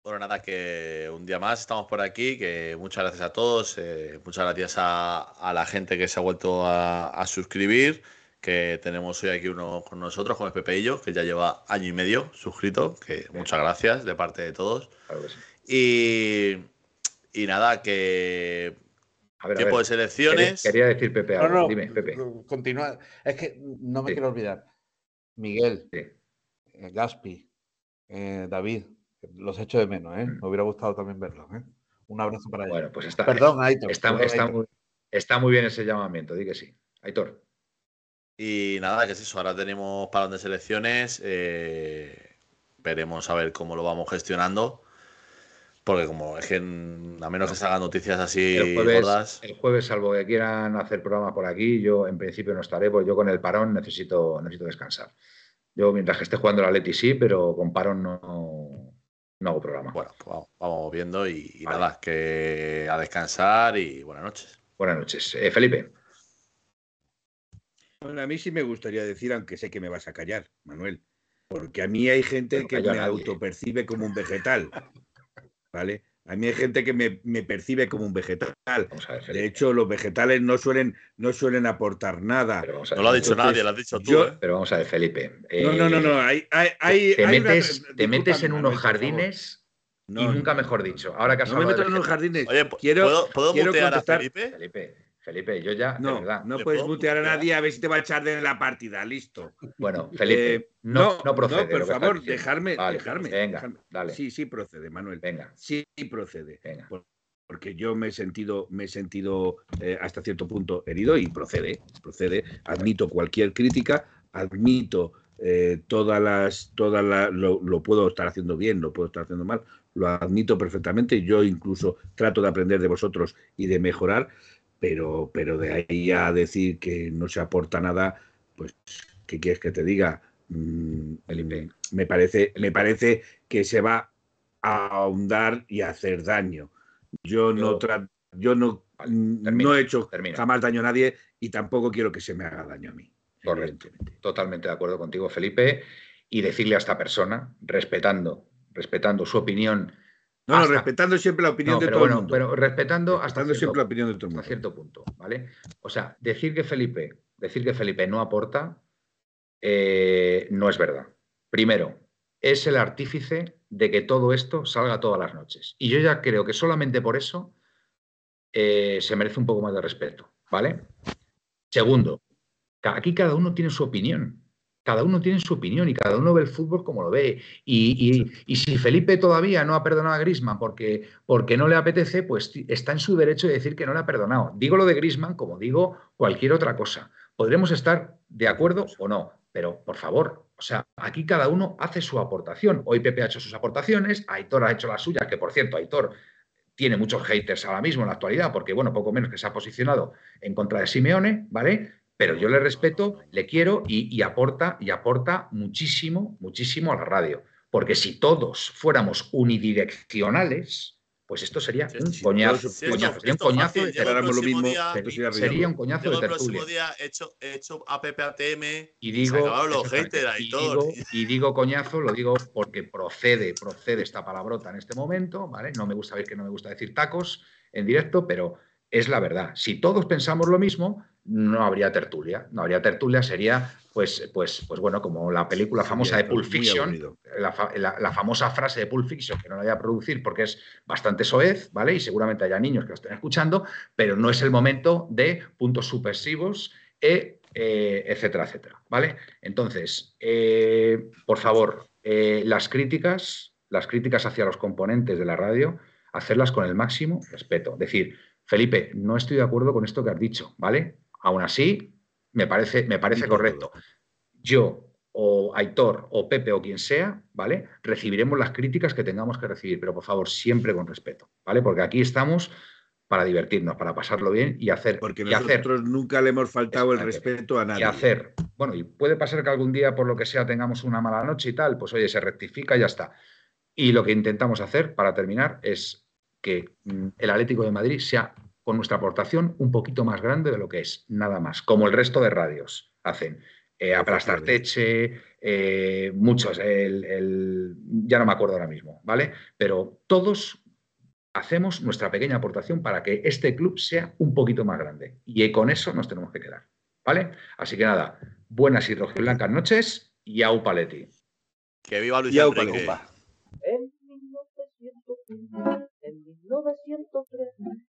Bueno, nada, que un día más estamos por aquí, que muchas gracias a todos, eh, muchas gracias a, a, la gente que se ha vuelto a, a suscribir que tenemos hoy aquí uno con nosotros, con el Pepeillo, que ya lleva año y medio suscrito, que muchas gracias de parte de todos. Claro sí. y, y, nada, que a ver, tiempo a ver. de selecciones. Quería, quería decir Pepe, no, no, dime, Pepe. Continúa. Es que no me sí. quiero olvidar. Miguel, sí. eh, Gaspi, eh, David, los echo de menos, ¿eh? Mm. Me hubiera gustado también verlos, ¿eh? Un abrazo para ellos. Bueno, pues está, Perdón, Aitor. Está, está, Aitor. Muy, está muy bien ese llamamiento, di que sí. Aitor. Y nada, que es eso. Ahora tenemos parón de selecciones. Eh, veremos a ver cómo lo vamos gestionando. Porque como es que a menos que salgan noticias así el jueves, gordas. El jueves, salvo que quieran hacer programa por aquí, yo en principio no estaré, porque yo con el parón necesito, necesito descansar. Yo mientras que esté jugando la Leti sí, pero con parón no, no hago programa. Bueno, pues vamos, vamos viendo y, y vale. nada, que a descansar y buenas noches. Buenas noches. Eh, Felipe. Bueno, a mí sí me gustaría decir, aunque sé que me vas a callar, Manuel, porque a mí hay gente que me autopercibe como un vegetal, ¿vale? A mí hay gente que me, me percibe como un vegetal. Ver, de hecho, los vegetales no suelen, no suelen aportar nada. Ver, no lo ha dicho Entonces, nadie, lo has dicho tú. Yo, ¿eh? Pero vamos a ver, Felipe. Eh, no, no, no, no. Hay, hay, hay, te, hay metes, una... te metes en unos jardines no, y nunca mejor dicho. Ahora que has no me meto en unos jardines. Oye, quiero, ¿puedo, ¿puedo quiero mutear contestar... a Felipe? Felipe, Felipe, yo ya, no, de verdad. No puedes mutear a nadie a ver si te va a echar de la partida, listo. Bueno, Felipe, eh, no, no, procede. No, por favor, dejarme, vale, dejarme. Venga, dejarme. dale. Sí, sí procede, Manuel. Venga. Sí procede. Venga. Porque yo me he sentido, me he sentido eh, hasta cierto punto herido y procede, procede. Admito cualquier crítica, admito eh, todas las, todas las, lo, lo puedo estar haciendo bien, lo puedo estar haciendo mal, lo admito perfectamente. Yo incluso trato de aprender de vosotros y de mejorar pero, pero de ahí a decir que no se aporta nada, pues, ¿qué quieres que te diga? Mm, me, parece, me parece que se va a ahondar y a hacer daño. Yo, no, yo no, termino, no he hecho termino. jamás daño a nadie y tampoco quiero que se me haga daño a mí. Correcto. Totalmente de acuerdo contigo, Felipe. Y decirle a esta persona, respetando, respetando su opinión. No, no, respetando siempre la opinión de todo bueno, el mundo. Pero respetando, hasta siempre la opinión de todo el mundo. Hasta cierto punto, ¿vale? O sea, decir que Felipe, decir que Felipe no aporta, eh, no es verdad. Primero, es el artífice de que todo esto salga todas las noches. Y yo ya creo que solamente por eso eh, se merece un poco más de respeto, ¿vale? Segundo, aquí cada uno tiene su opinión. Cada uno tiene su opinión y cada uno ve el fútbol como lo ve. Y, si Felipe todavía no ha perdonado a Grisman porque, porque no le apetece, pues está en su derecho de decir que no le ha perdonado. Digo lo de Grisman como digo cualquier otra cosa. Podremos estar de acuerdo o no, pero por favor, o sea, aquí cada uno hace su aportación. Hoy Pepe ha hecho sus aportaciones, Aitor ha hecho la suya, que por cierto, Aitor tiene muchos haters ahora mismo en la actualidad, porque bueno, poco menos que se ha posicionado en contra de Simeone, ¿vale? Pero yo le respeto, le quiero y, aporta, y aporta muchísimo, muchísimo a la radio. Porque si todos fuéramos unidireccionales, pues esto sería un coñazo. sería un coñazo de tertulia. sería un coñazo de tertulia. El próximo día he hecho, hecho a PPATM y digo, los haters y, digo, y digo coñazo, lo digo porque procede, procede esta palabrota en este momento, ¿vale? No me gusta ver que no me gusta decir tacos en directo, pero es la verdad. Si todos pensamos lo mismo, no habría tertulia. No habría tertulia, sería, pues, pues, pues bueno, como la película famosa de Pulp Fiction, la, famosa frase de Pulp Fiction, que no la voy a producir porque es bastante soez, ¿vale? Y seguramente haya niños que lo estén escuchando, pero no es el momento de puntos supresivos, e, eh, etcétera, etcétera, ¿vale? Entonces, eh, por favor, eh, las críticas, las críticas hacia los componentes de la radio, hacerlas con el máximo respeto. Decir, Felipe, no estoy de acuerdo con esto que has dicho, ¿vale? Aún así, me parece, me parece correcto. Yo o Aitor o Pepe o quien sea, ¿vale? Recibiremos las críticas que tengamos que recibir, pero por favor, siempre con respeto, ¿vale? Porque aquí estamos para divertirnos, para pasarlo bien y hacer. Porque nosotros nunca le hemos faltado el respeto a nadie. Y hacer. Bueno, y puede pasar que algún día, por lo que sea, tengamos una mala noche y tal, pues oye, se rectifica y ya está. Y lo que intentamos hacer, para terminar, es que mm, el Atlético de Madrid sea con nuestra aportación un poquito más grande de lo que es, nada más, como el resto de radios hacen. Eh, aplastar Teche, eh, muchos, el, ya no me acuerdo ahora mismo, ¿vale? Pero todos hacemos nuestra pequeña aportación para que este club sea un poquito más grande. Y con eso nos tenemos que quedar, ¿vale? Así que nada, buenas y blancas noches y au paletti. Que viva Luis Enrique. En 1903